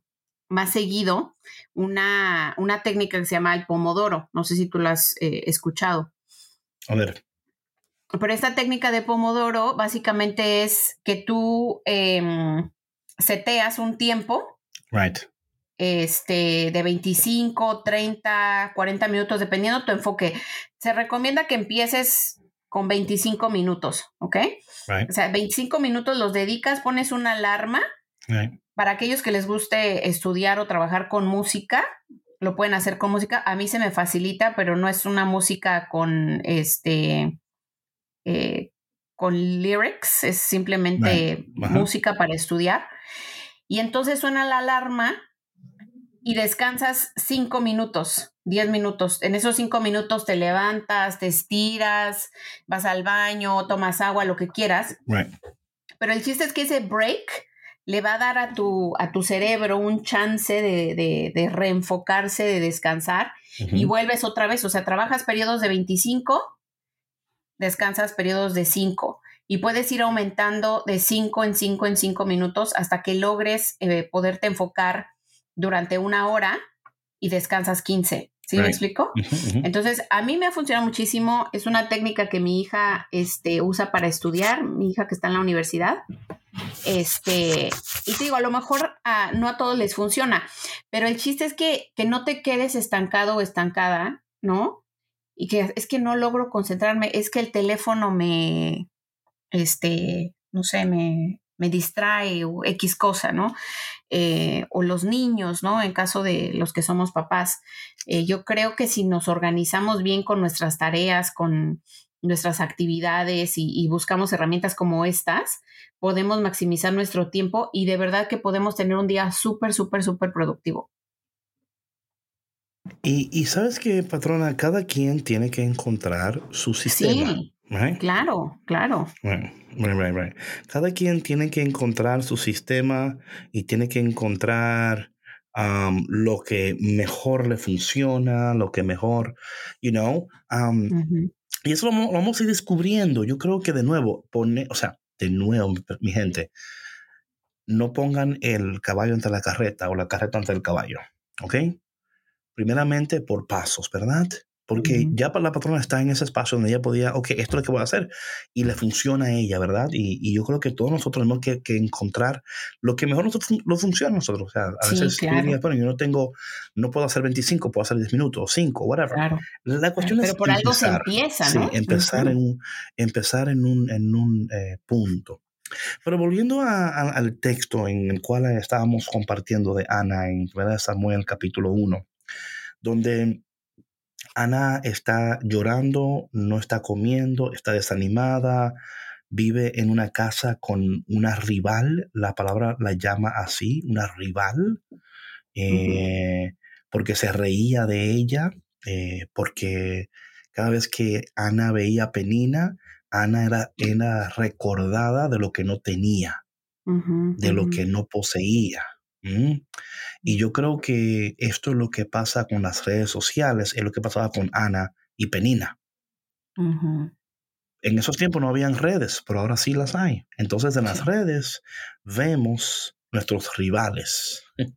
más seguido una, una técnica que se llama el pomodoro. No sé si tú lo has eh, escuchado. A ver. Pero esta técnica de pomodoro básicamente es que tú em, seteas un tiempo. Right este, de 25, 30, 40 minutos, dependiendo tu enfoque. Se recomienda que empieces con 25 minutos, ¿ok? O sea, 25 minutos los dedicas, pones una alarma. Para aquellos que les guste estudiar o trabajar con música, lo pueden hacer con música. A mí se me facilita, pero no es una música con este eh, con lyrics, es simplemente música para estudiar. Y entonces suena la alarma y descansas cinco minutos, diez minutos. En esos cinco minutos te levantas, te estiras, vas al baño, tomas agua, lo que quieras. Pero el chiste es que ese break le va a dar a tu, a tu cerebro un chance de, reenfocarse, de descansar y vuelves otra vez. O sea, trabajas periodos de 25, descansas periodos de 5 y puedes ir aumentando de 5 en 5 en 5 minutos hasta que logres eh, poderte enfocar durante una hora y descansas 15. ¿Sí me explico? Entonces, a mí me ha funcionado muchísimo. Es una técnica que mi hija este, usa para estudiar, mi hija que está en la universidad. Este, y te digo, a lo mejor no a todos les funciona, pero el chiste es que, que no te quedes estancado o estancada, ¿no? Y que es que no logro concentrarme, es que el teléfono me, este, no sé, me, me distrae o X cosa, ¿no? Eh, o los niños, ¿no? En caso de los que somos papás. Eh, yo creo que si nos organizamos bien con nuestras tareas, con nuestras actividades y, buscamos herramientas como estas, podemos maximizar nuestro tiempo y de verdad que podemos tener un día súper, súper, súper productivo. Y, sabes que, patrona, cada quien tiene que encontrar su sistema. Sí, claro, claro. Cada quien tiene que encontrar su sistema y tiene que encontrar lo que mejor le funciona, lo que mejor, you know. Y eso lo, vamos a ir descubriendo. Yo creo que de nuevo, pone, o sea, de nuevo, mi, gente, no pongan el caballo entre la carreta o la carreta ante el caballo, ¿ok? Primeramente por pasos, ¿verdad? Porque ya la patrona está en ese espacio donde ella podía, ok, esto es lo que voy a hacer, y le funciona a ella, ¿verdad? Y, yo creo que todos nosotros tenemos que, encontrar lo que mejor nos, lo funciona a nosotros. O sea, a veces bueno, yo no tengo, no puedo hacer 25, puedo hacer 10 minutos, o 5, whatever. Claro. La cuestión Pero por algo se empieza, ¿no? Sí, empezar en un, empezar en un, en un eh, punto. Pero volviendo al texto en el cual estábamos compartiendo de Ana en Samuel capítulo 1, donde Ana está llorando, no está comiendo, está desanimada, vive en una casa con una rival, la palabra la llama así, una rival, eh, porque se reía de ella, eh, porque cada vez que Ana veía a Penina, Ana era, era recordada de lo que no tenía, de lo que no poseía. Y yo creo que esto es lo que pasa con las redes sociales, es lo que pasaba con Ana y Penina. En esos tiempos no habían redes, pero ahora sí las hay. Entonces en las redes vemos nuestros rivales.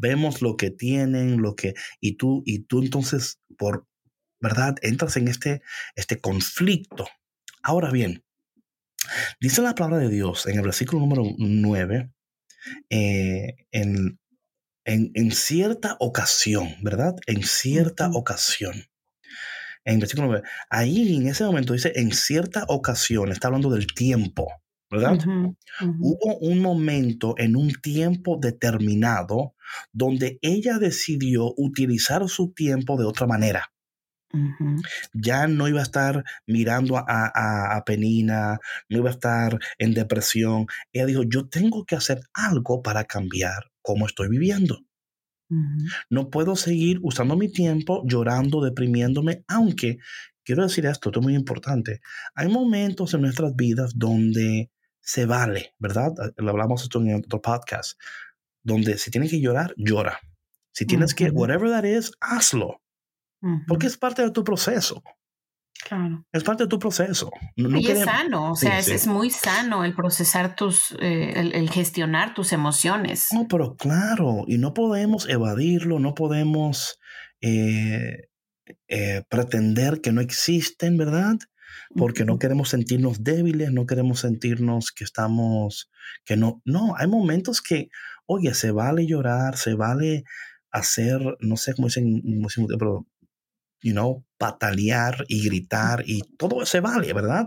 vemos lo que tienen, lo que y tú y tú entonces por verdad entras en este este conflicto. Ahora bien, dice la palabra de Dios en el versículo número 9 eh, en, en, cierta ocasión, ¿verdad? En cierta ocasión. En versículo 9, ahí en ese momento dice, en cierta ocasión, está hablando del tiempo, ¿verdad? Hubo un momento en un tiempo determinado donde ella decidió utilizar su tiempo de otra manera. Ya no iba a estar mirando a, Penina, no iba a estar en depresión. Ella dijo, yo tengo que hacer algo para cambiar cómo estoy viviendo. No puedo seguir usando mi tiempo llorando, deprimiéndome, aunque quiero decir esto, esto es muy importante. Hay momentos en nuestras vidas donde se vale, ¿verdad? Lo hablamos esto en otro podcast, donde si tienes que llorar, llora. Si tienes que, whatever that is, hazlo. Porque es parte de tu proceso. Claro. Es parte de tu proceso. y es sano, o sea, es, muy sano el procesar tus, eh, el, gestionar tus emociones. No, pero claro, y no podemos evadirlo, no podemos eh, eh, pretender que no existen, ¿verdad? Porque no queremos sentirnos débiles, no queremos sentirnos que estamos, que no, no, hay momentos que, oye, se vale llorar, se vale hacer, no sé cómo dicen, pero you know, patalear y gritar y todo se vale, ¿verdad?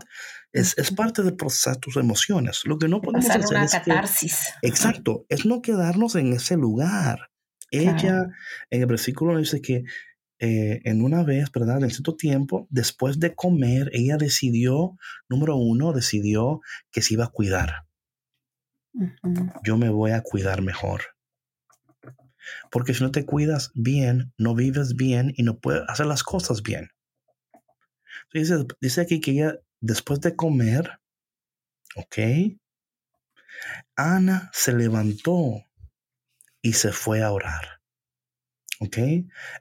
Es, es parte de procesar tus emociones. Lo que no podemos hacer una es catarsis. exacto, es no quedarnos en ese lugar. Ella en el versículo dice que eh, en una vez, ¿verdad? En cierto tiempo, después de comer, ella decidió, número uno, decidió que se iba a cuidar. Yo me voy a cuidar mejor. Porque si no te cuidas bien, no vives bien y no puedes hacer las cosas bien. Dice, aquí que ella, después de comer, ¿ok? Ana se levantó y se fue a orar. ¿Ok?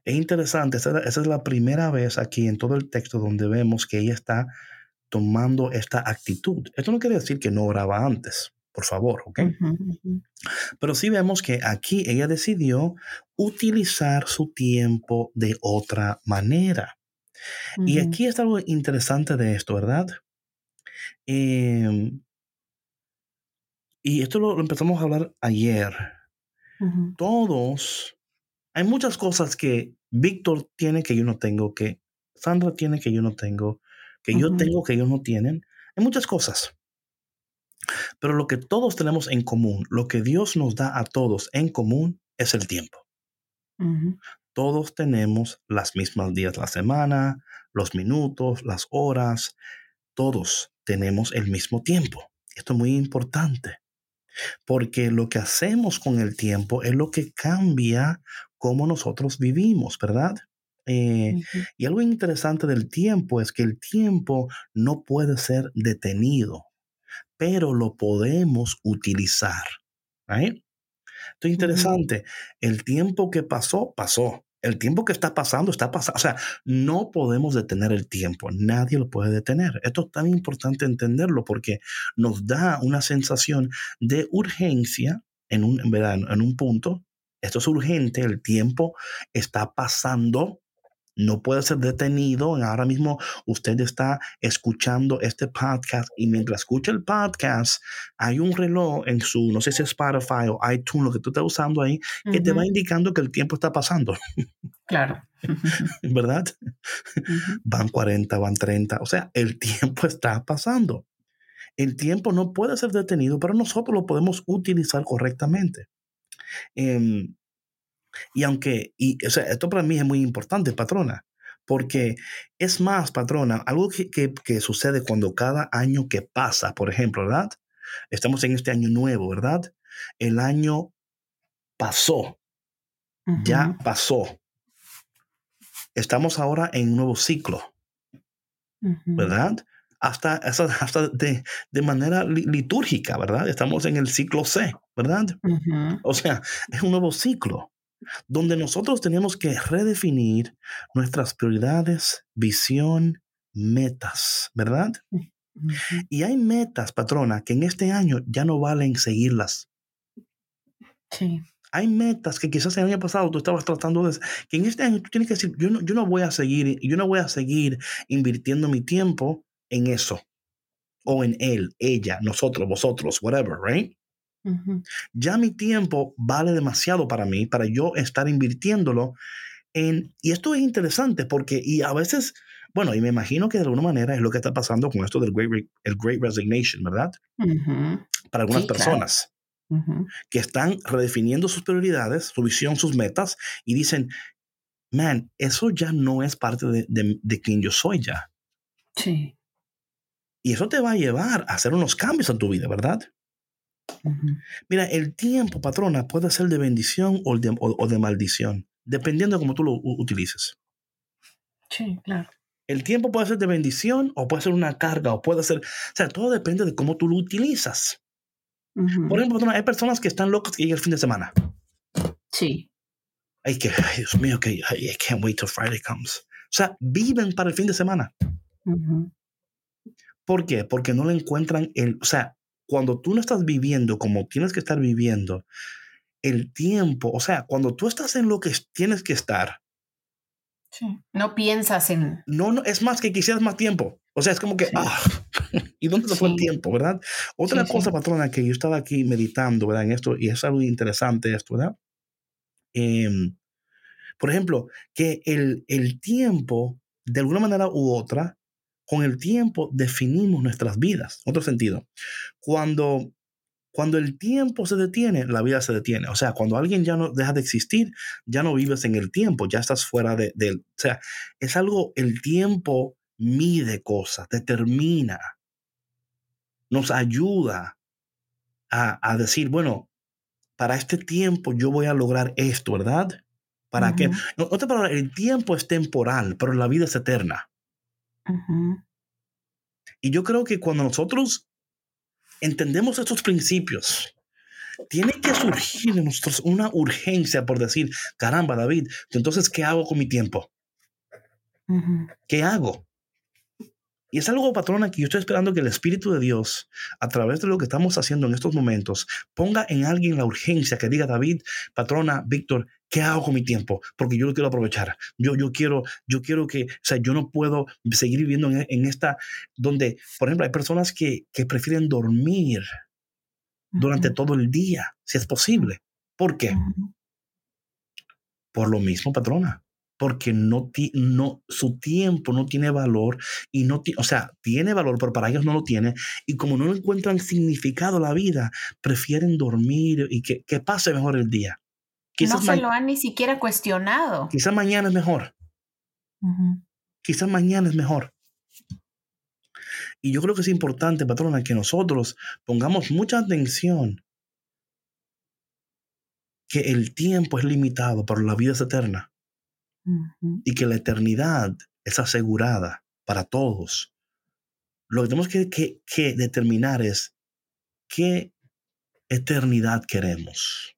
Es interesante, esa, es la primera vez aquí en todo el texto donde vemos que ella está tomando esta actitud. Esto no quiere decir que no oraba antes por favor, ¿ok? Pero sí vemos que aquí ella decidió utilizar su tiempo de otra manera. Y aquí está algo interesante de esto, ¿verdad? Em, y esto lo, empezamos a hablar ayer. Todos, hay muchas cosas que Víctor tiene que yo no tengo, que Sandra tiene que yo no tengo, que yo tengo que ellos no tienen. Hay muchas cosas. Pero lo que todos tenemos en común, lo que Dios nos da a todos en común es el tiempo. Todos tenemos las mismas días de la semana, los minutos, las horas, todos tenemos el mismo tiempo. Esto es muy importante, porque lo que hacemos con el tiempo es lo que cambia cómo nosotros vivimos, ¿verdad? Eh, y algo interesante del tiempo es que el tiempo no puede ser detenido pero lo podemos utilizar. Esto es interesante. El tiempo que pasó, pasó. El tiempo que está pasando, está pasando. O sea, no podemos detener el tiempo. Nadie lo puede detener. Esto es tan importante entenderlo porque nos da una sensación de urgencia en un, en, verdad, en un punto. Esto es urgente, el tiempo está pasando no puede ser detenido. Ahora mismo usted está escuchando este podcast y mientras escucha el podcast, hay un reloj en su, no sé si es Spotify o iTunes, lo que tú estás usando ahí, que te va indicando que el tiempo está pasando. Claro. ¿Verdad? Van 40, van 30. O sea, el tiempo está pasando. El tiempo no puede ser detenido, pero nosotros lo podemos utilizar correctamente. Em, y aunque, y, o sea, esto para mí es muy importante, patrona, porque es más, patrona, algo que, que, sucede cuando cada año que pasa, por ejemplo, ¿verdad? Estamos en este año nuevo, ¿verdad? El año pasó, ya pasó. Estamos ahora en un nuevo ciclo, ¿verdad? Hasta, hasta, de, de, manera litúrgica, ¿verdad? Estamos en el ciclo C, ¿verdad? O sea, es un nuevo ciclo donde nosotros tenemos que redefinir nuestras prioridades, visión, metas, ¿verdad? Y hay metas, patrona, que en este año ya no valen seguirlas. Sí. Hay metas que quizás el año pasado tú estabas tratando de... que en este año tú tienes que decir, yo no, yo no voy a seguir, yo no voy a seguir invirtiendo mi tiempo en eso. O en él, ella, nosotros, vosotros, whatever, right? Ya mi tiempo vale demasiado para mí, para yo estar invirtiéndolo en... Y esto es interesante porque, y a veces, bueno, y me imagino que de alguna manera es lo que está pasando con esto del Great, el great Resignation, ¿verdad? Para algunas personas. que están redefiniendo sus prioridades, su visión, sus metas, y dicen, man, eso ya no es parte de, de, quien yo soy ya. Sí. Y eso te va a llevar a hacer unos cambios en tu vida, ¿verdad? Mira, el tiempo, patrona, puede ser de bendición o de, o, de maldición, dependiendo de cómo tú lo utilices. Sí, claro. El tiempo puede ser de bendición o puede ser una carga o puede ser, o sea, todo depende de cómo tú lo utilizas. Por ejemplo, patrona, hay personas que están locas que llegan el fin de semana. Sí. Ay, que, Dios mío, que I can't wait till Friday comes. O sea, viven para el fin de semana. ¿Por qué? Porque no le encuentran el, o sea, cuando tú no estás viviendo como tienes que estar viviendo, el tiempo, o sea, cuando tú estás en lo que tienes que estar. Sí. No piensas en... No, no, es más que quisieras más tiempo. O sea, es como que, ah, ¿y dónde se fue el tiempo, verdad? Otra cosa, patrona, que yo estaba aquí meditando, ¿verdad? En esto, y es algo interesante esto, ¿verdad? Em, por ejemplo, que el, el tiempo, de alguna manera u otra, con el tiempo definimos nuestras vidas. Otro sentido, cuando, cuando el tiempo se detiene, la vida se detiene. O sea, cuando alguien ya no deja de existir, ya no vives en el tiempo, ya estás fuera de, O sea, es algo, el tiempo mide cosas, determina, nos ayuda a, a decir, bueno, para este tiempo yo voy a lograr esto, ¿verdad? ¿Para qué? Otra palabra, el tiempo es temporal, pero la vida es eterna. Y yo creo que cuando nosotros entendemos estos principios, tiene que surgir en nosotros una urgencia por decir, caramba, David, entonces, ¿qué hago con mi tiempo? ¿Qué hago? Y es algo, patrona, que yo estoy esperando que el Espíritu de Dios, a través de lo que estamos haciendo en estos momentos, ponga en alguien la urgencia que diga, David, patrona, Víctor, ¿qué hago con mi tiempo? Porque yo lo quiero aprovechar. Yo, yo, quiero, yo quiero que, o sea, yo no puedo seguir viviendo en, esta, donde, por ejemplo, hay personas que, que prefieren dormir durante todo el día, si es posible. ¿Por qué? Por lo mismo, patrona porque no, no, su tiempo no tiene valor y no, o sea, tiene valor, pero para ellos no lo tiene. Y como no encuentran significado la vida, prefieren dormir y que, que pase mejor el día. Quizás no se lo han ni siquiera cuestionado. Quizás mañana es mejor. Quizás mañana es mejor. Y yo creo que es importante, patrona, que nosotros pongamos mucha atención que el tiempo es limitado, pero la vida es eterna y que la eternidad es asegurada para todos. Lo que tenemos que, determinar es qué eternidad queremos.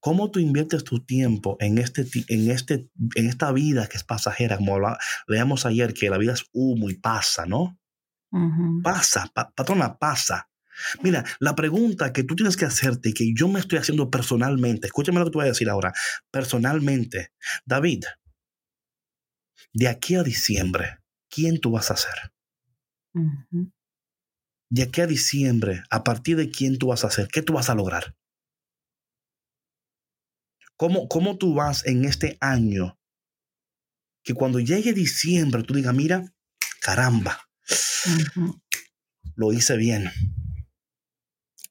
¿Cómo tú inviertes tu tiempo en, este, en, este, en esta vida que es pasajera? Como leamos ayer, que la vida es humo y pasa, ¿no? Pasa, patrona, pasa. Mira, la pregunta que tú tienes que hacerte y que yo me estoy haciendo personalmente, escúchame lo que te voy a decir ahora, personalmente, David, de aquí a diciembre, ¿quién tú vas a ser? De aquí a diciembre, a partir de quién tú vas a ser, ¿qué tú vas a lograr? ¿Cómo, cómo tú vas en este año? Que cuando llegue diciembre tú digas, mira, caramba, lo hice bien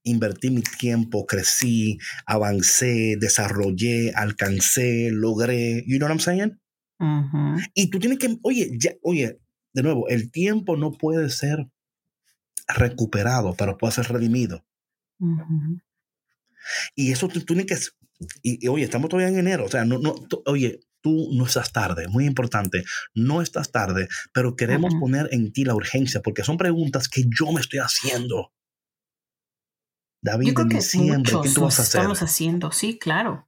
invertí mi tiempo, crecí, avancé, desarrollé, alcancé, logré. You know what I'm saying? Y tú tienes que, oye, ya, oye, de nuevo, el tiempo no puede ser recuperado, pero puede ser redimido. Y eso tú, tienes que, y, oye, estamos todavía en enero, o sea, no, no, oye, tú no estás tarde, muy importante, no estás tarde, pero queremos poner en ti la urgencia, porque son preguntas que yo me estoy haciendo. David, Yo creo que diciembre, ¿qué tú vas a hacer? Estamos haciendo, sí, claro.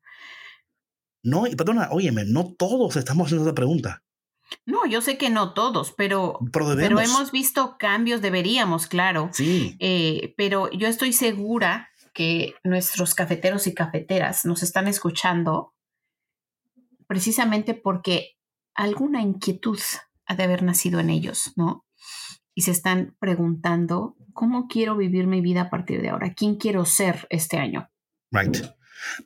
No, y perdona, óyeme, no todos estamos haciendo esa pregunta. No, yo sé que no todos, pero, pero, hemos visto cambios, deberíamos, claro. Sí. Eh, pero yo estoy segura que nuestros cafeteros y cafeteras nos están escuchando precisamente porque alguna inquietud ha de haber nacido en ellos, ¿no? Y se están preguntando, ¿cómo quiero vivir mi vida a partir de ahora? ¿Quién quiero ser este año? Right.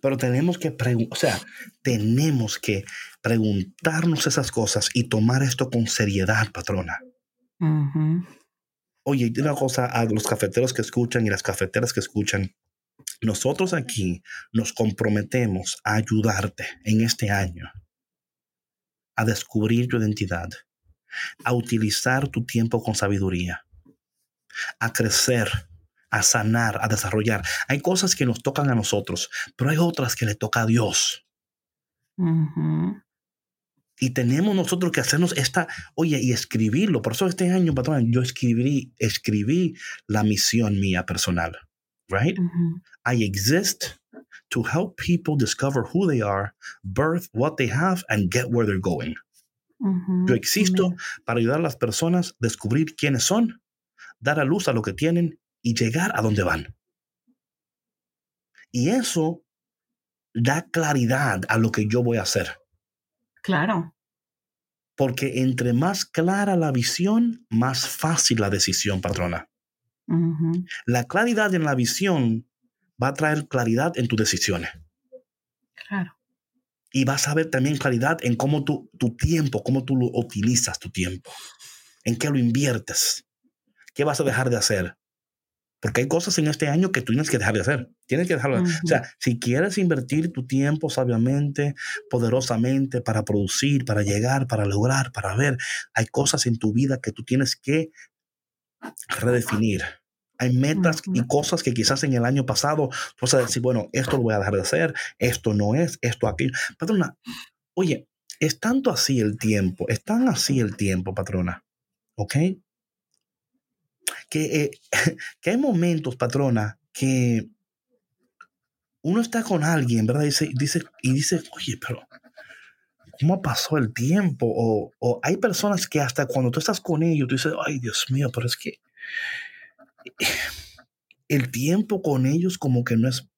Pero tenemos que, o sea, tenemos que preguntarnos esas cosas y tomar esto con seriedad, patrona. Oye, una cosa a los cafeteros que escuchan y las cafeteras que escuchan. Nosotros aquí nos comprometemos a ayudarte en este año a descubrir tu identidad, a utilizar tu tiempo con sabiduría, a crecer, a sanar, a desarrollar. Hay cosas que nos tocan a nosotros, pero hay otras que le toca a Dios. Y tenemos nosotros que hacernos esta, oye, y escribirlo. Por eso este año, patrón, yo escribí, escribí la misión mía personal. Right? I exist to help people discover who they are, birth what they have, and get where they're going. Yo existo para ayudar a las personas a descubrir quiénes son, dar a luz a lo que tienen y llegar a donde van. Y eso da claridad a lo que yo voy a hacer. Claro. Porque entre más clara la visión, más fácil la decisión, patrona. La claridad en la visión va a traer claridad en tus decisiones. Claro y vas a ver también claridad en cómo tu, tu tiempo, cómo tú lo utilizas tu tiempo, en qué lo inviertes, qué vas a dejar de hacer. Porque hay cosas en este año que tú tienes que dejar de hacer. Tienes que dejarlo. O sea, si quieres invertir tu tiempo sabiamente, poderosamente, para producir, para llegar, para lograr, para ver, hay cosas en tu vida que tú tienes que redefinir. Hay metas y cosas que quizás en el año pasado tú vas a decir, bueno, esto lo voy a dejar de hacer, esto no es, esto aquí. Patrona, oye, es tanto así el tiempo, es tan así el tiempo, patrona, ¿ok? Que, eh, que hay momentos, patrona, que uno está con alguien, ¿verdad? Dice, dice, y dice, oye, pero ¿cómo pasó el tiempo? O, o, hay personas que hasta cuando tú estás con ellos, tú dices, ay, Dios mío, pero es que el tiempo con ellos como que no es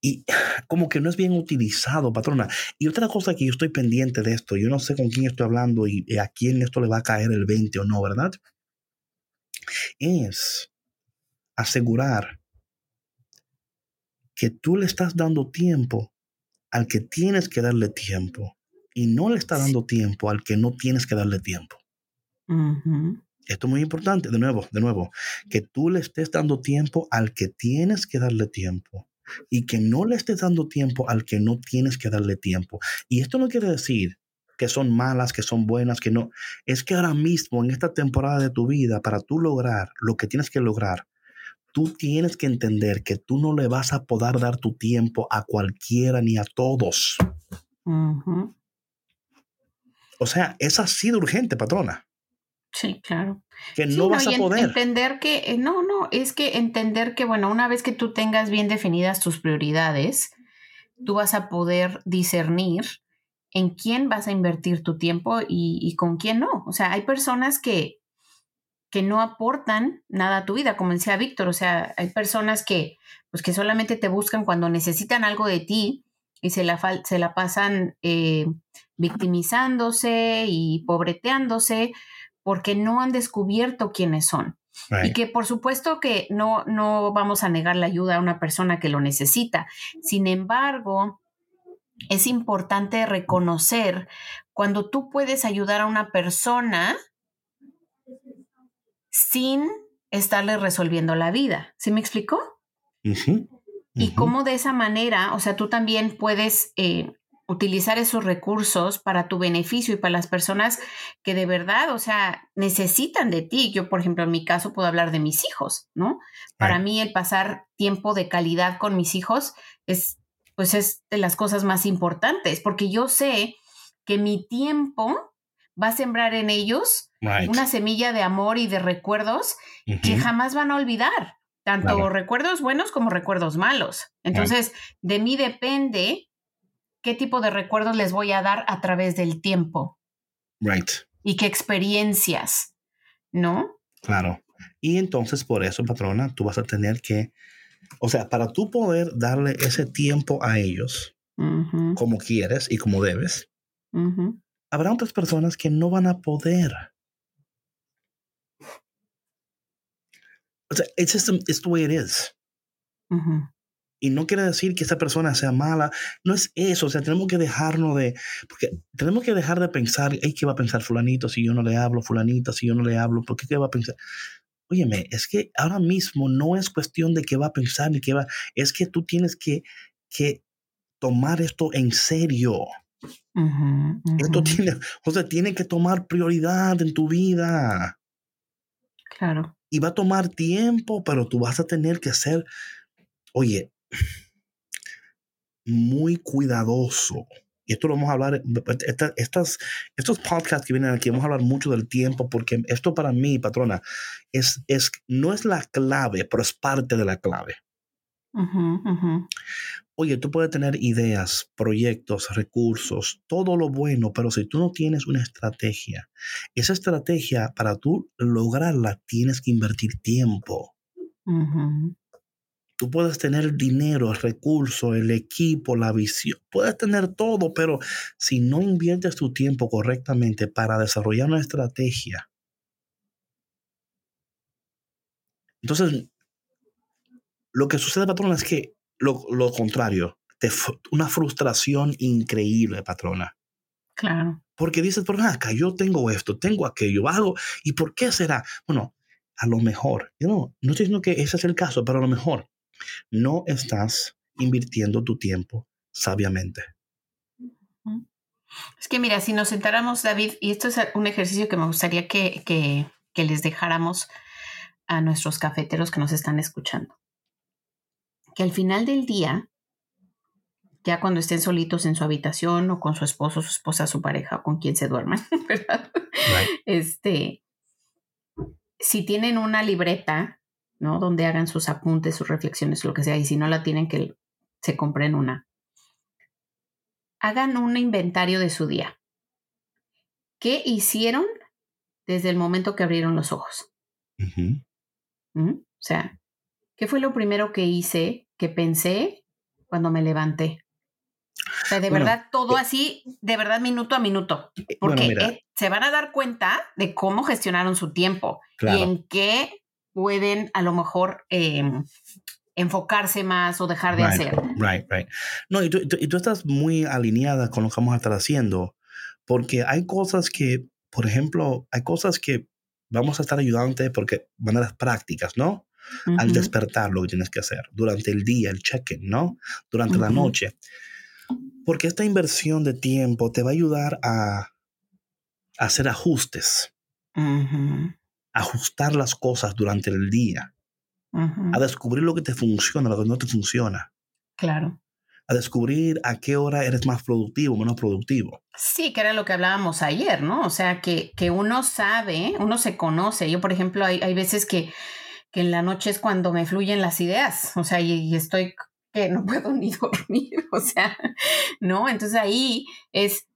y como que no es bien utilizado, patrona. Y otra cosa que yo estoy pendiente de esto, yo no sé con quién estoy hablando y, a quién esto le va a caer el 20 o no, ¿verdad? Es asegurar que tú le estás dando tiempo al que tienes que darle tiempo y no le estás dando tiempo al que no tienes que darle tiempo. Esto es muy importante, de nuevo, de nuevo, que tú le estés dando tiempo al que tienes que darle tiempo y que no le estés dando tiempo al que no tienes que darle tiempo. Y esto no quiere decir que son malas, que son buenas, que no. Es que ahora mismo, en esta temporada de tu vida, para tú lograr lo que tienes que lograr, tú tienes que entender que tú no le vas a poder dar tu tiempo a cualquiera ni a todos. O sea, es así de urgente, patrona. Sí, claro. Que no vas a poder. Entender que, eh, no, no, es que entender que, bueno, una vez que tú tengas bien definidas tus prioridades, tú vas a poder discernir en quién vas a invertir tu tiempo y, con quién no. O sea, hay personas que, que no aportan nada a tu vida, como decía Víctor, o sea, hay personas que, pues que solamente te buscan cuando necesitan algo de ti y se la, se la pasan eh, victimizándose y pobreteándose porque no han descubierto quiénes son. Y que por supuesto que no, no vamos a negar la ayuda a una persona que lo necesita. Sin embargo, es importante reconocer cuando tú puedes ayudar a una persona sin estarle resolviendo la vida. ¿Sí me explicó? Y cómo de esa manera, o sea, tú también puedes eh, utilizar esos recursos para tu beneficio y para las personas que de verdad, o sea, necesitan de ti. Yo, por ejemplo, en mi caso puedo hablar de mis hijos, ¿no? Para mí el pasar tiempo de calidad con mis hijos es, pues, es de las cosas más importantes, porque yo sé que mi tiempo va a sembrar en ellos una semilla de amor y de recuerdos que jamás van a olvidar, tanto recuerdos buenos como recuerdos malos. Entonces, de mí depende qué tipo de recuerdos les voy a dar a través del tiempo. Right. Y qué experiencias, ¿no? Claro. Y entonces, por eso, patrona, tú vas a tener que, o sea, para tú poder darle ese tiempo a ellos, como quieres y como debes, habrá otras personas que no van a poder. O sea, it's just it's the way it is. Y no quiere decir que esa persona sea mala. No es eso. O sea, tenemos que dejarnos de. Porque tenemos que dejar de pensar, hey, ¿qué va a pensar Fulanito si yo no le hablo? Fulanita si yo no le hablo. ¿Por qué qué va a pensar? Óyeme, es que ahora mismo no es cuestión de qué va a pensar ni qué va. Es que tú tienes que, que tomar esto en serio. Esto tiene, o sea, tiene que tomar prioridad en tu vida. Claro. Y va a tomar tiempo, pero tú vas a tener que ser, oye, muy cuidadoso. Y esto lo vamos a hablar, estas, estos podcasts que vienen aquí, vamos a hablar mucho del tiempo, porque esto para mí, patrona, es, es, no es la clave, pero es parte de la clave. Oye, tú puedes tener ideas, proyectos, recursos, todo lo bueno, pero si tú no tienes una estrategia, esa estrategia para tú lograrla tienes que invertir tiempo. Tú puedes tener dinero, el recurso, el equipo, la visión, puedes tener todo, pero si no inviertes tu tiempo correctamente para desarrollar una estrategia, entonces lo que sucede, patrona, es que lo, contrario, una frustración increíble, patrona. Claro. Porque dices, por acá, yo tengo esto, tengo aquello, hago, ¿y por qué será? Bueno, a lo mejor, no, no estoy diciendo que ese es el caso, pero a lo mejor no estás invirtiendo tu tiempo sabiamente. Es que mira, si nos sentáramos, David, y esto es un ejercicio que me gustaría que, que, que les dejáramos a nuestros cafeteros que nos están escuchando que al final del día, ya cuando estén solitos en su habitación o con su esposo, su esposa, su pareja o con quien se duerman, ¿verdad? Este, si tienen una libreta, ¿no? Donde hagan sus apuntes, sus reflexiones, lo que sea, y si no la tienen, que se compren una. Hagan un inventario de su día. ¿Qué hicieron desde el momento que abrieron los ojos? ¿Mm? O sea, ¿qué fue lo primero que hice que pensé cuando me levanté. O sea, de verdad, todo eh, así, de verdad, minuto a minuto. Eh, porque eh, se van a dar cuenta de cómo gestionaron su tiempo y en qué pueden a lo mejor em, enfocarse más o dejar de hacer. Right, right. No, y tú, y tú, estás muy alineada con lo que vamos a estar haciendo, porque hay cosas que, por ejemplo, hay cosas que vamos a estar ayudándote porque van a las prácticas, ¿no? al despertar lo que tienes que hacer, durante el día, el check-in, ¿no? Durante la noche. Porque esta inversión de tiempo te va a ayudar a, hacer ajustes, ajustar las cosas durante el día, a descubrir lo que te funciona, lo que no te funciona. Claro. A descubrir a qué hora eres más productivo, menos productivo. Sí, que era lo que hablábamos ayer, ¿no? O sea, que, que uno sabe, uno se conoce. Yo, por ejemplo, hay, hay veces que que en la noche es cuando me fluyen las ideas, o sea, y, estoy que no puedo ni dormir, o sea, ¿no? Entonces ahí es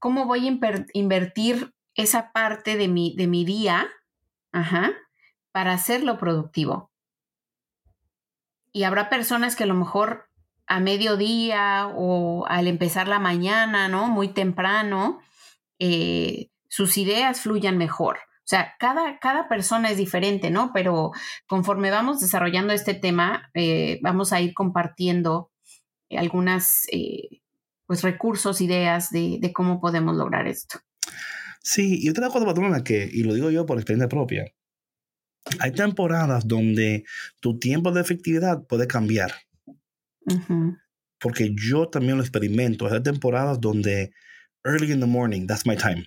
cómo voy a invertir esa parte de mi, de mi día para hacerlo productivo. Y habrá personas que a lo mejor a mediodía o al empezar la mañana, ¿no? Muy temprano, eh, sus ideas fluyan mejor. O sea, cada, cada persona es diferente, ¿no? Pero conforme vamos desarrollando este tema, eh, vamos a ir compartiendo algunas, eh, pues, recursos, ideas de, de, cómo podemos lograr esto. Sí, y otra cosa, patrona, que, y lo digo yo por experiencia propia, hay temporadas donde tu tiempo de efectividad puede cambiar. Porque yo también lo experimento. Hay temporadas donde early in the morning, that's my time.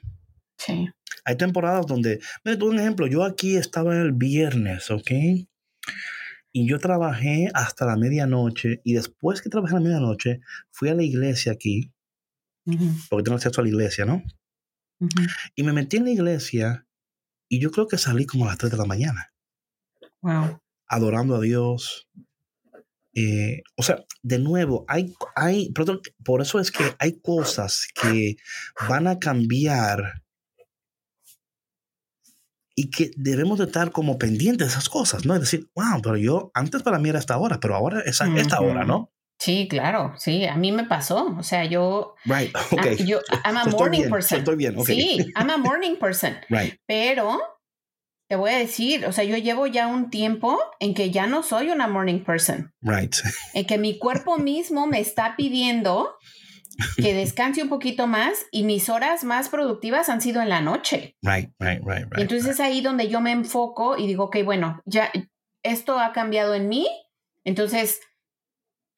Sí. Hay temporadas donde, mira, tú un ejemplo, yo aquí estaba el viernes, ¿ok? Y yo trabajé hasta la medianoche y después que trabajé a la medianoche, fui a la iglesia aquí, porque tengo acceso a la iglesia, ¿no? Y me metí en la iglesia y yo creo que salí como a las 3 de la mañana. Wow. Adorando a Dios. Eh, o sea, de nuevo, hay, hay, por eso es que hay cosas que van a cambiar y que debemos de estar como pendientes de esas cosas, ¿no? Es decir, wow, pero yo antes para mí era esta hora, pero ahora es esta hora, ¿no? Sí, claro, sí, a mí me pasó, o sea, yo... Right, okay. Yo, I'm a morning person. Estoy bien, okay. Sí, I'm a morning person. right. Pero te voy a decir, o sea, yo llevo ya un tiempo en que ya no soy una morning person. Right. En que mi cuerpo mismo me está pidiendo que descanse un poquito más y mis horas más productivas han sido en la noche. Right, right, right, right. Y entonces right. es ahí donde yo me enfoco y digo, ok, bueno, ya esto ha cambiado en mí, entonces,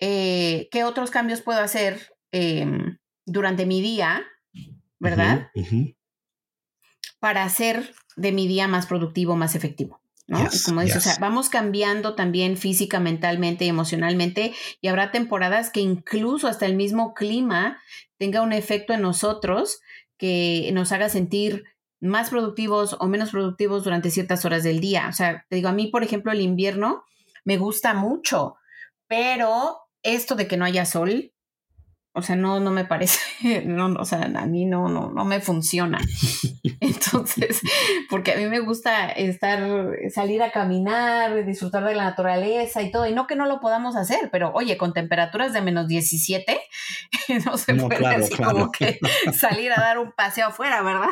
eh, ¿qué otros cambios puedo hacer eh, durante mi día, verdad? Uh -huh, uh -huh. Para hacer de mi día más productivo, más efectivo. ¿no? Yes, Como dices, yes. o sea, vamos cambiando también física, mentalmente y emocionalmente y habrá temporadas que incluso hasta el mismo clima tenga un efecto en nosotros que nos haga sentir más productivos o menos productivos durante ciertas horas del día. O sea, te digo, a mí, por ejemplo, el invierno me gusta mucho, pero esto de que no haya sol, o sea, no, no me parece, no, o sea, a mí no, no, no me funciona. Entonces, porque a mí me gusta estar, salir a caminar, disfrutar de la naturaleza y todo, y no que no lo podamos hacer, pero oye, con temperaturas de menos 17, no se No, puede claro, así claro. como que salir a dar un paseo afuera, ¿verdad?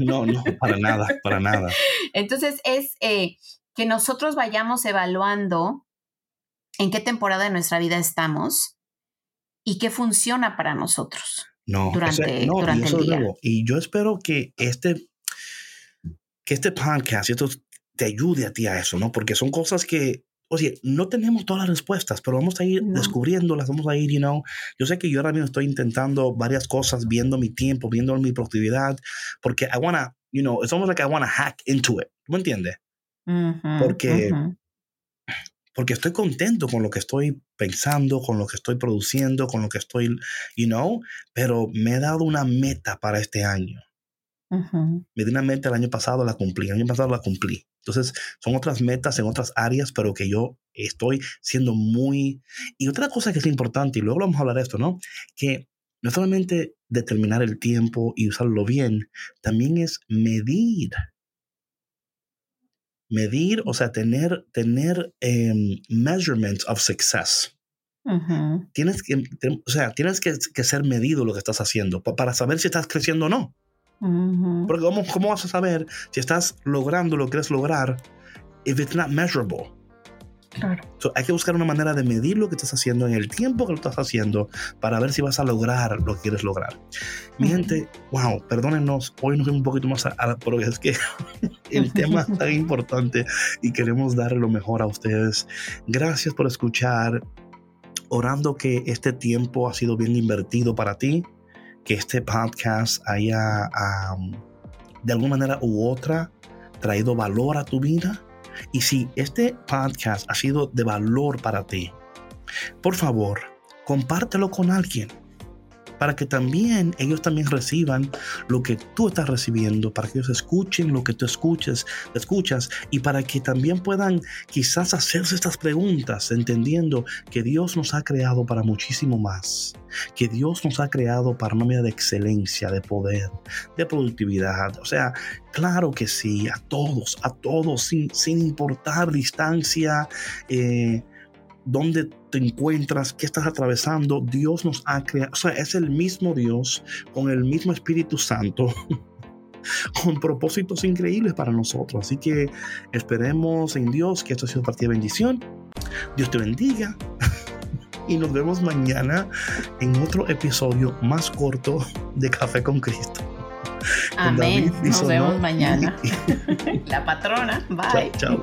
No, no, para nada, para nada. Entonces, es eh, que nosotros vayamos evaluando en qué temporada de nuestra vida estamos y qué funciona para nosotros. No, Durante- no, durante y el día. nuevo, Y yo espero que este, que este podcast esto te ayude a ti a eso, ¿no? Porque son cosas que, oye, no tenemos todas las respuestas, pero vamos a ir No. descubriéndolas, vamos a ir, you know. Yo sé que yo ahora mismo estoy intentando varias cosas, viendo mi tiempo, viendo mi productividad, porque I wanna, you know, it's almost like I wanna hack into it. ¿Tú me entiendes? Ujú, Porque- ujú. Porque estoy contento con lo que estoy pensando, con lo que estoy produciendo, con lo que estoy, you know, pero me he dado una meta para este año. Ujú. Me di una meta el año pasado, la cumplí, el año pasado la cumplí. Entonces, son otras metas en otras áreas, pero que yo estoy siendo muy... Y otra cosa que es importante, y luego vamos a hablar de esto, ¿no? Que no solamente determinar el tiempo y usarlo bien, también es medir. Medir, o sea, tener, tener em, measurements of success. Ujú. Tienes que, te- o sea, tienes que, que ser medido lo que estás haciendo pa- para saber si estás creciendo o no. Ujú. Porque ¿cómo, ¿cómo vas a saber si estás logrando lo que quieres lograr if it's not measurable? Claro. So, hay que buscar una manera de medir lo que estás haciendo en el tiempo que lo estás haciendo para ver si vas a lograr lo que quieres lograr. Mi Ujú. gente, wow, perdónenos, hoy nos fuimos un poquito más a, a- pero es que el tema es tan importante y queremos darle lo mejor a ustedes. Gracias por escuchar, orando que este tiempo ha sido bien invertido para ti, que este podcast haya um, de alguna manera u otra traído valor a tu vida. Y si este podcast ha sido de valor para ti, por favor, compártelo con alguien. Para que también ellos también reciban lo que tú estás recibiendo, para que ellos escuchen lo que tú escuches, escuchas y para que también puedan quizás hacerse estas preguntas, entendiendo que Dios nos ha creado para muchísimo más, que Dios nos ha creado para una medida de excelencia, de poder, de productividad. O sea, claro que sí, a todos, a todos, sin, sin importar distancia. Eh, dónde te encuentras, qué estás atravesando, Dios nos ha creado, o sea, es el mismo Dios con el mismo Espíritu Santo, con propósitos increíbles para nosotros. Así que esperemos en Dios que esto sea para ti de bendición. Dios te bendiga. Y nos vemos mañana en otro episodio más corto de Café con Cristo. Amén. Nos vemos mañana. La patrona. Bye. chao.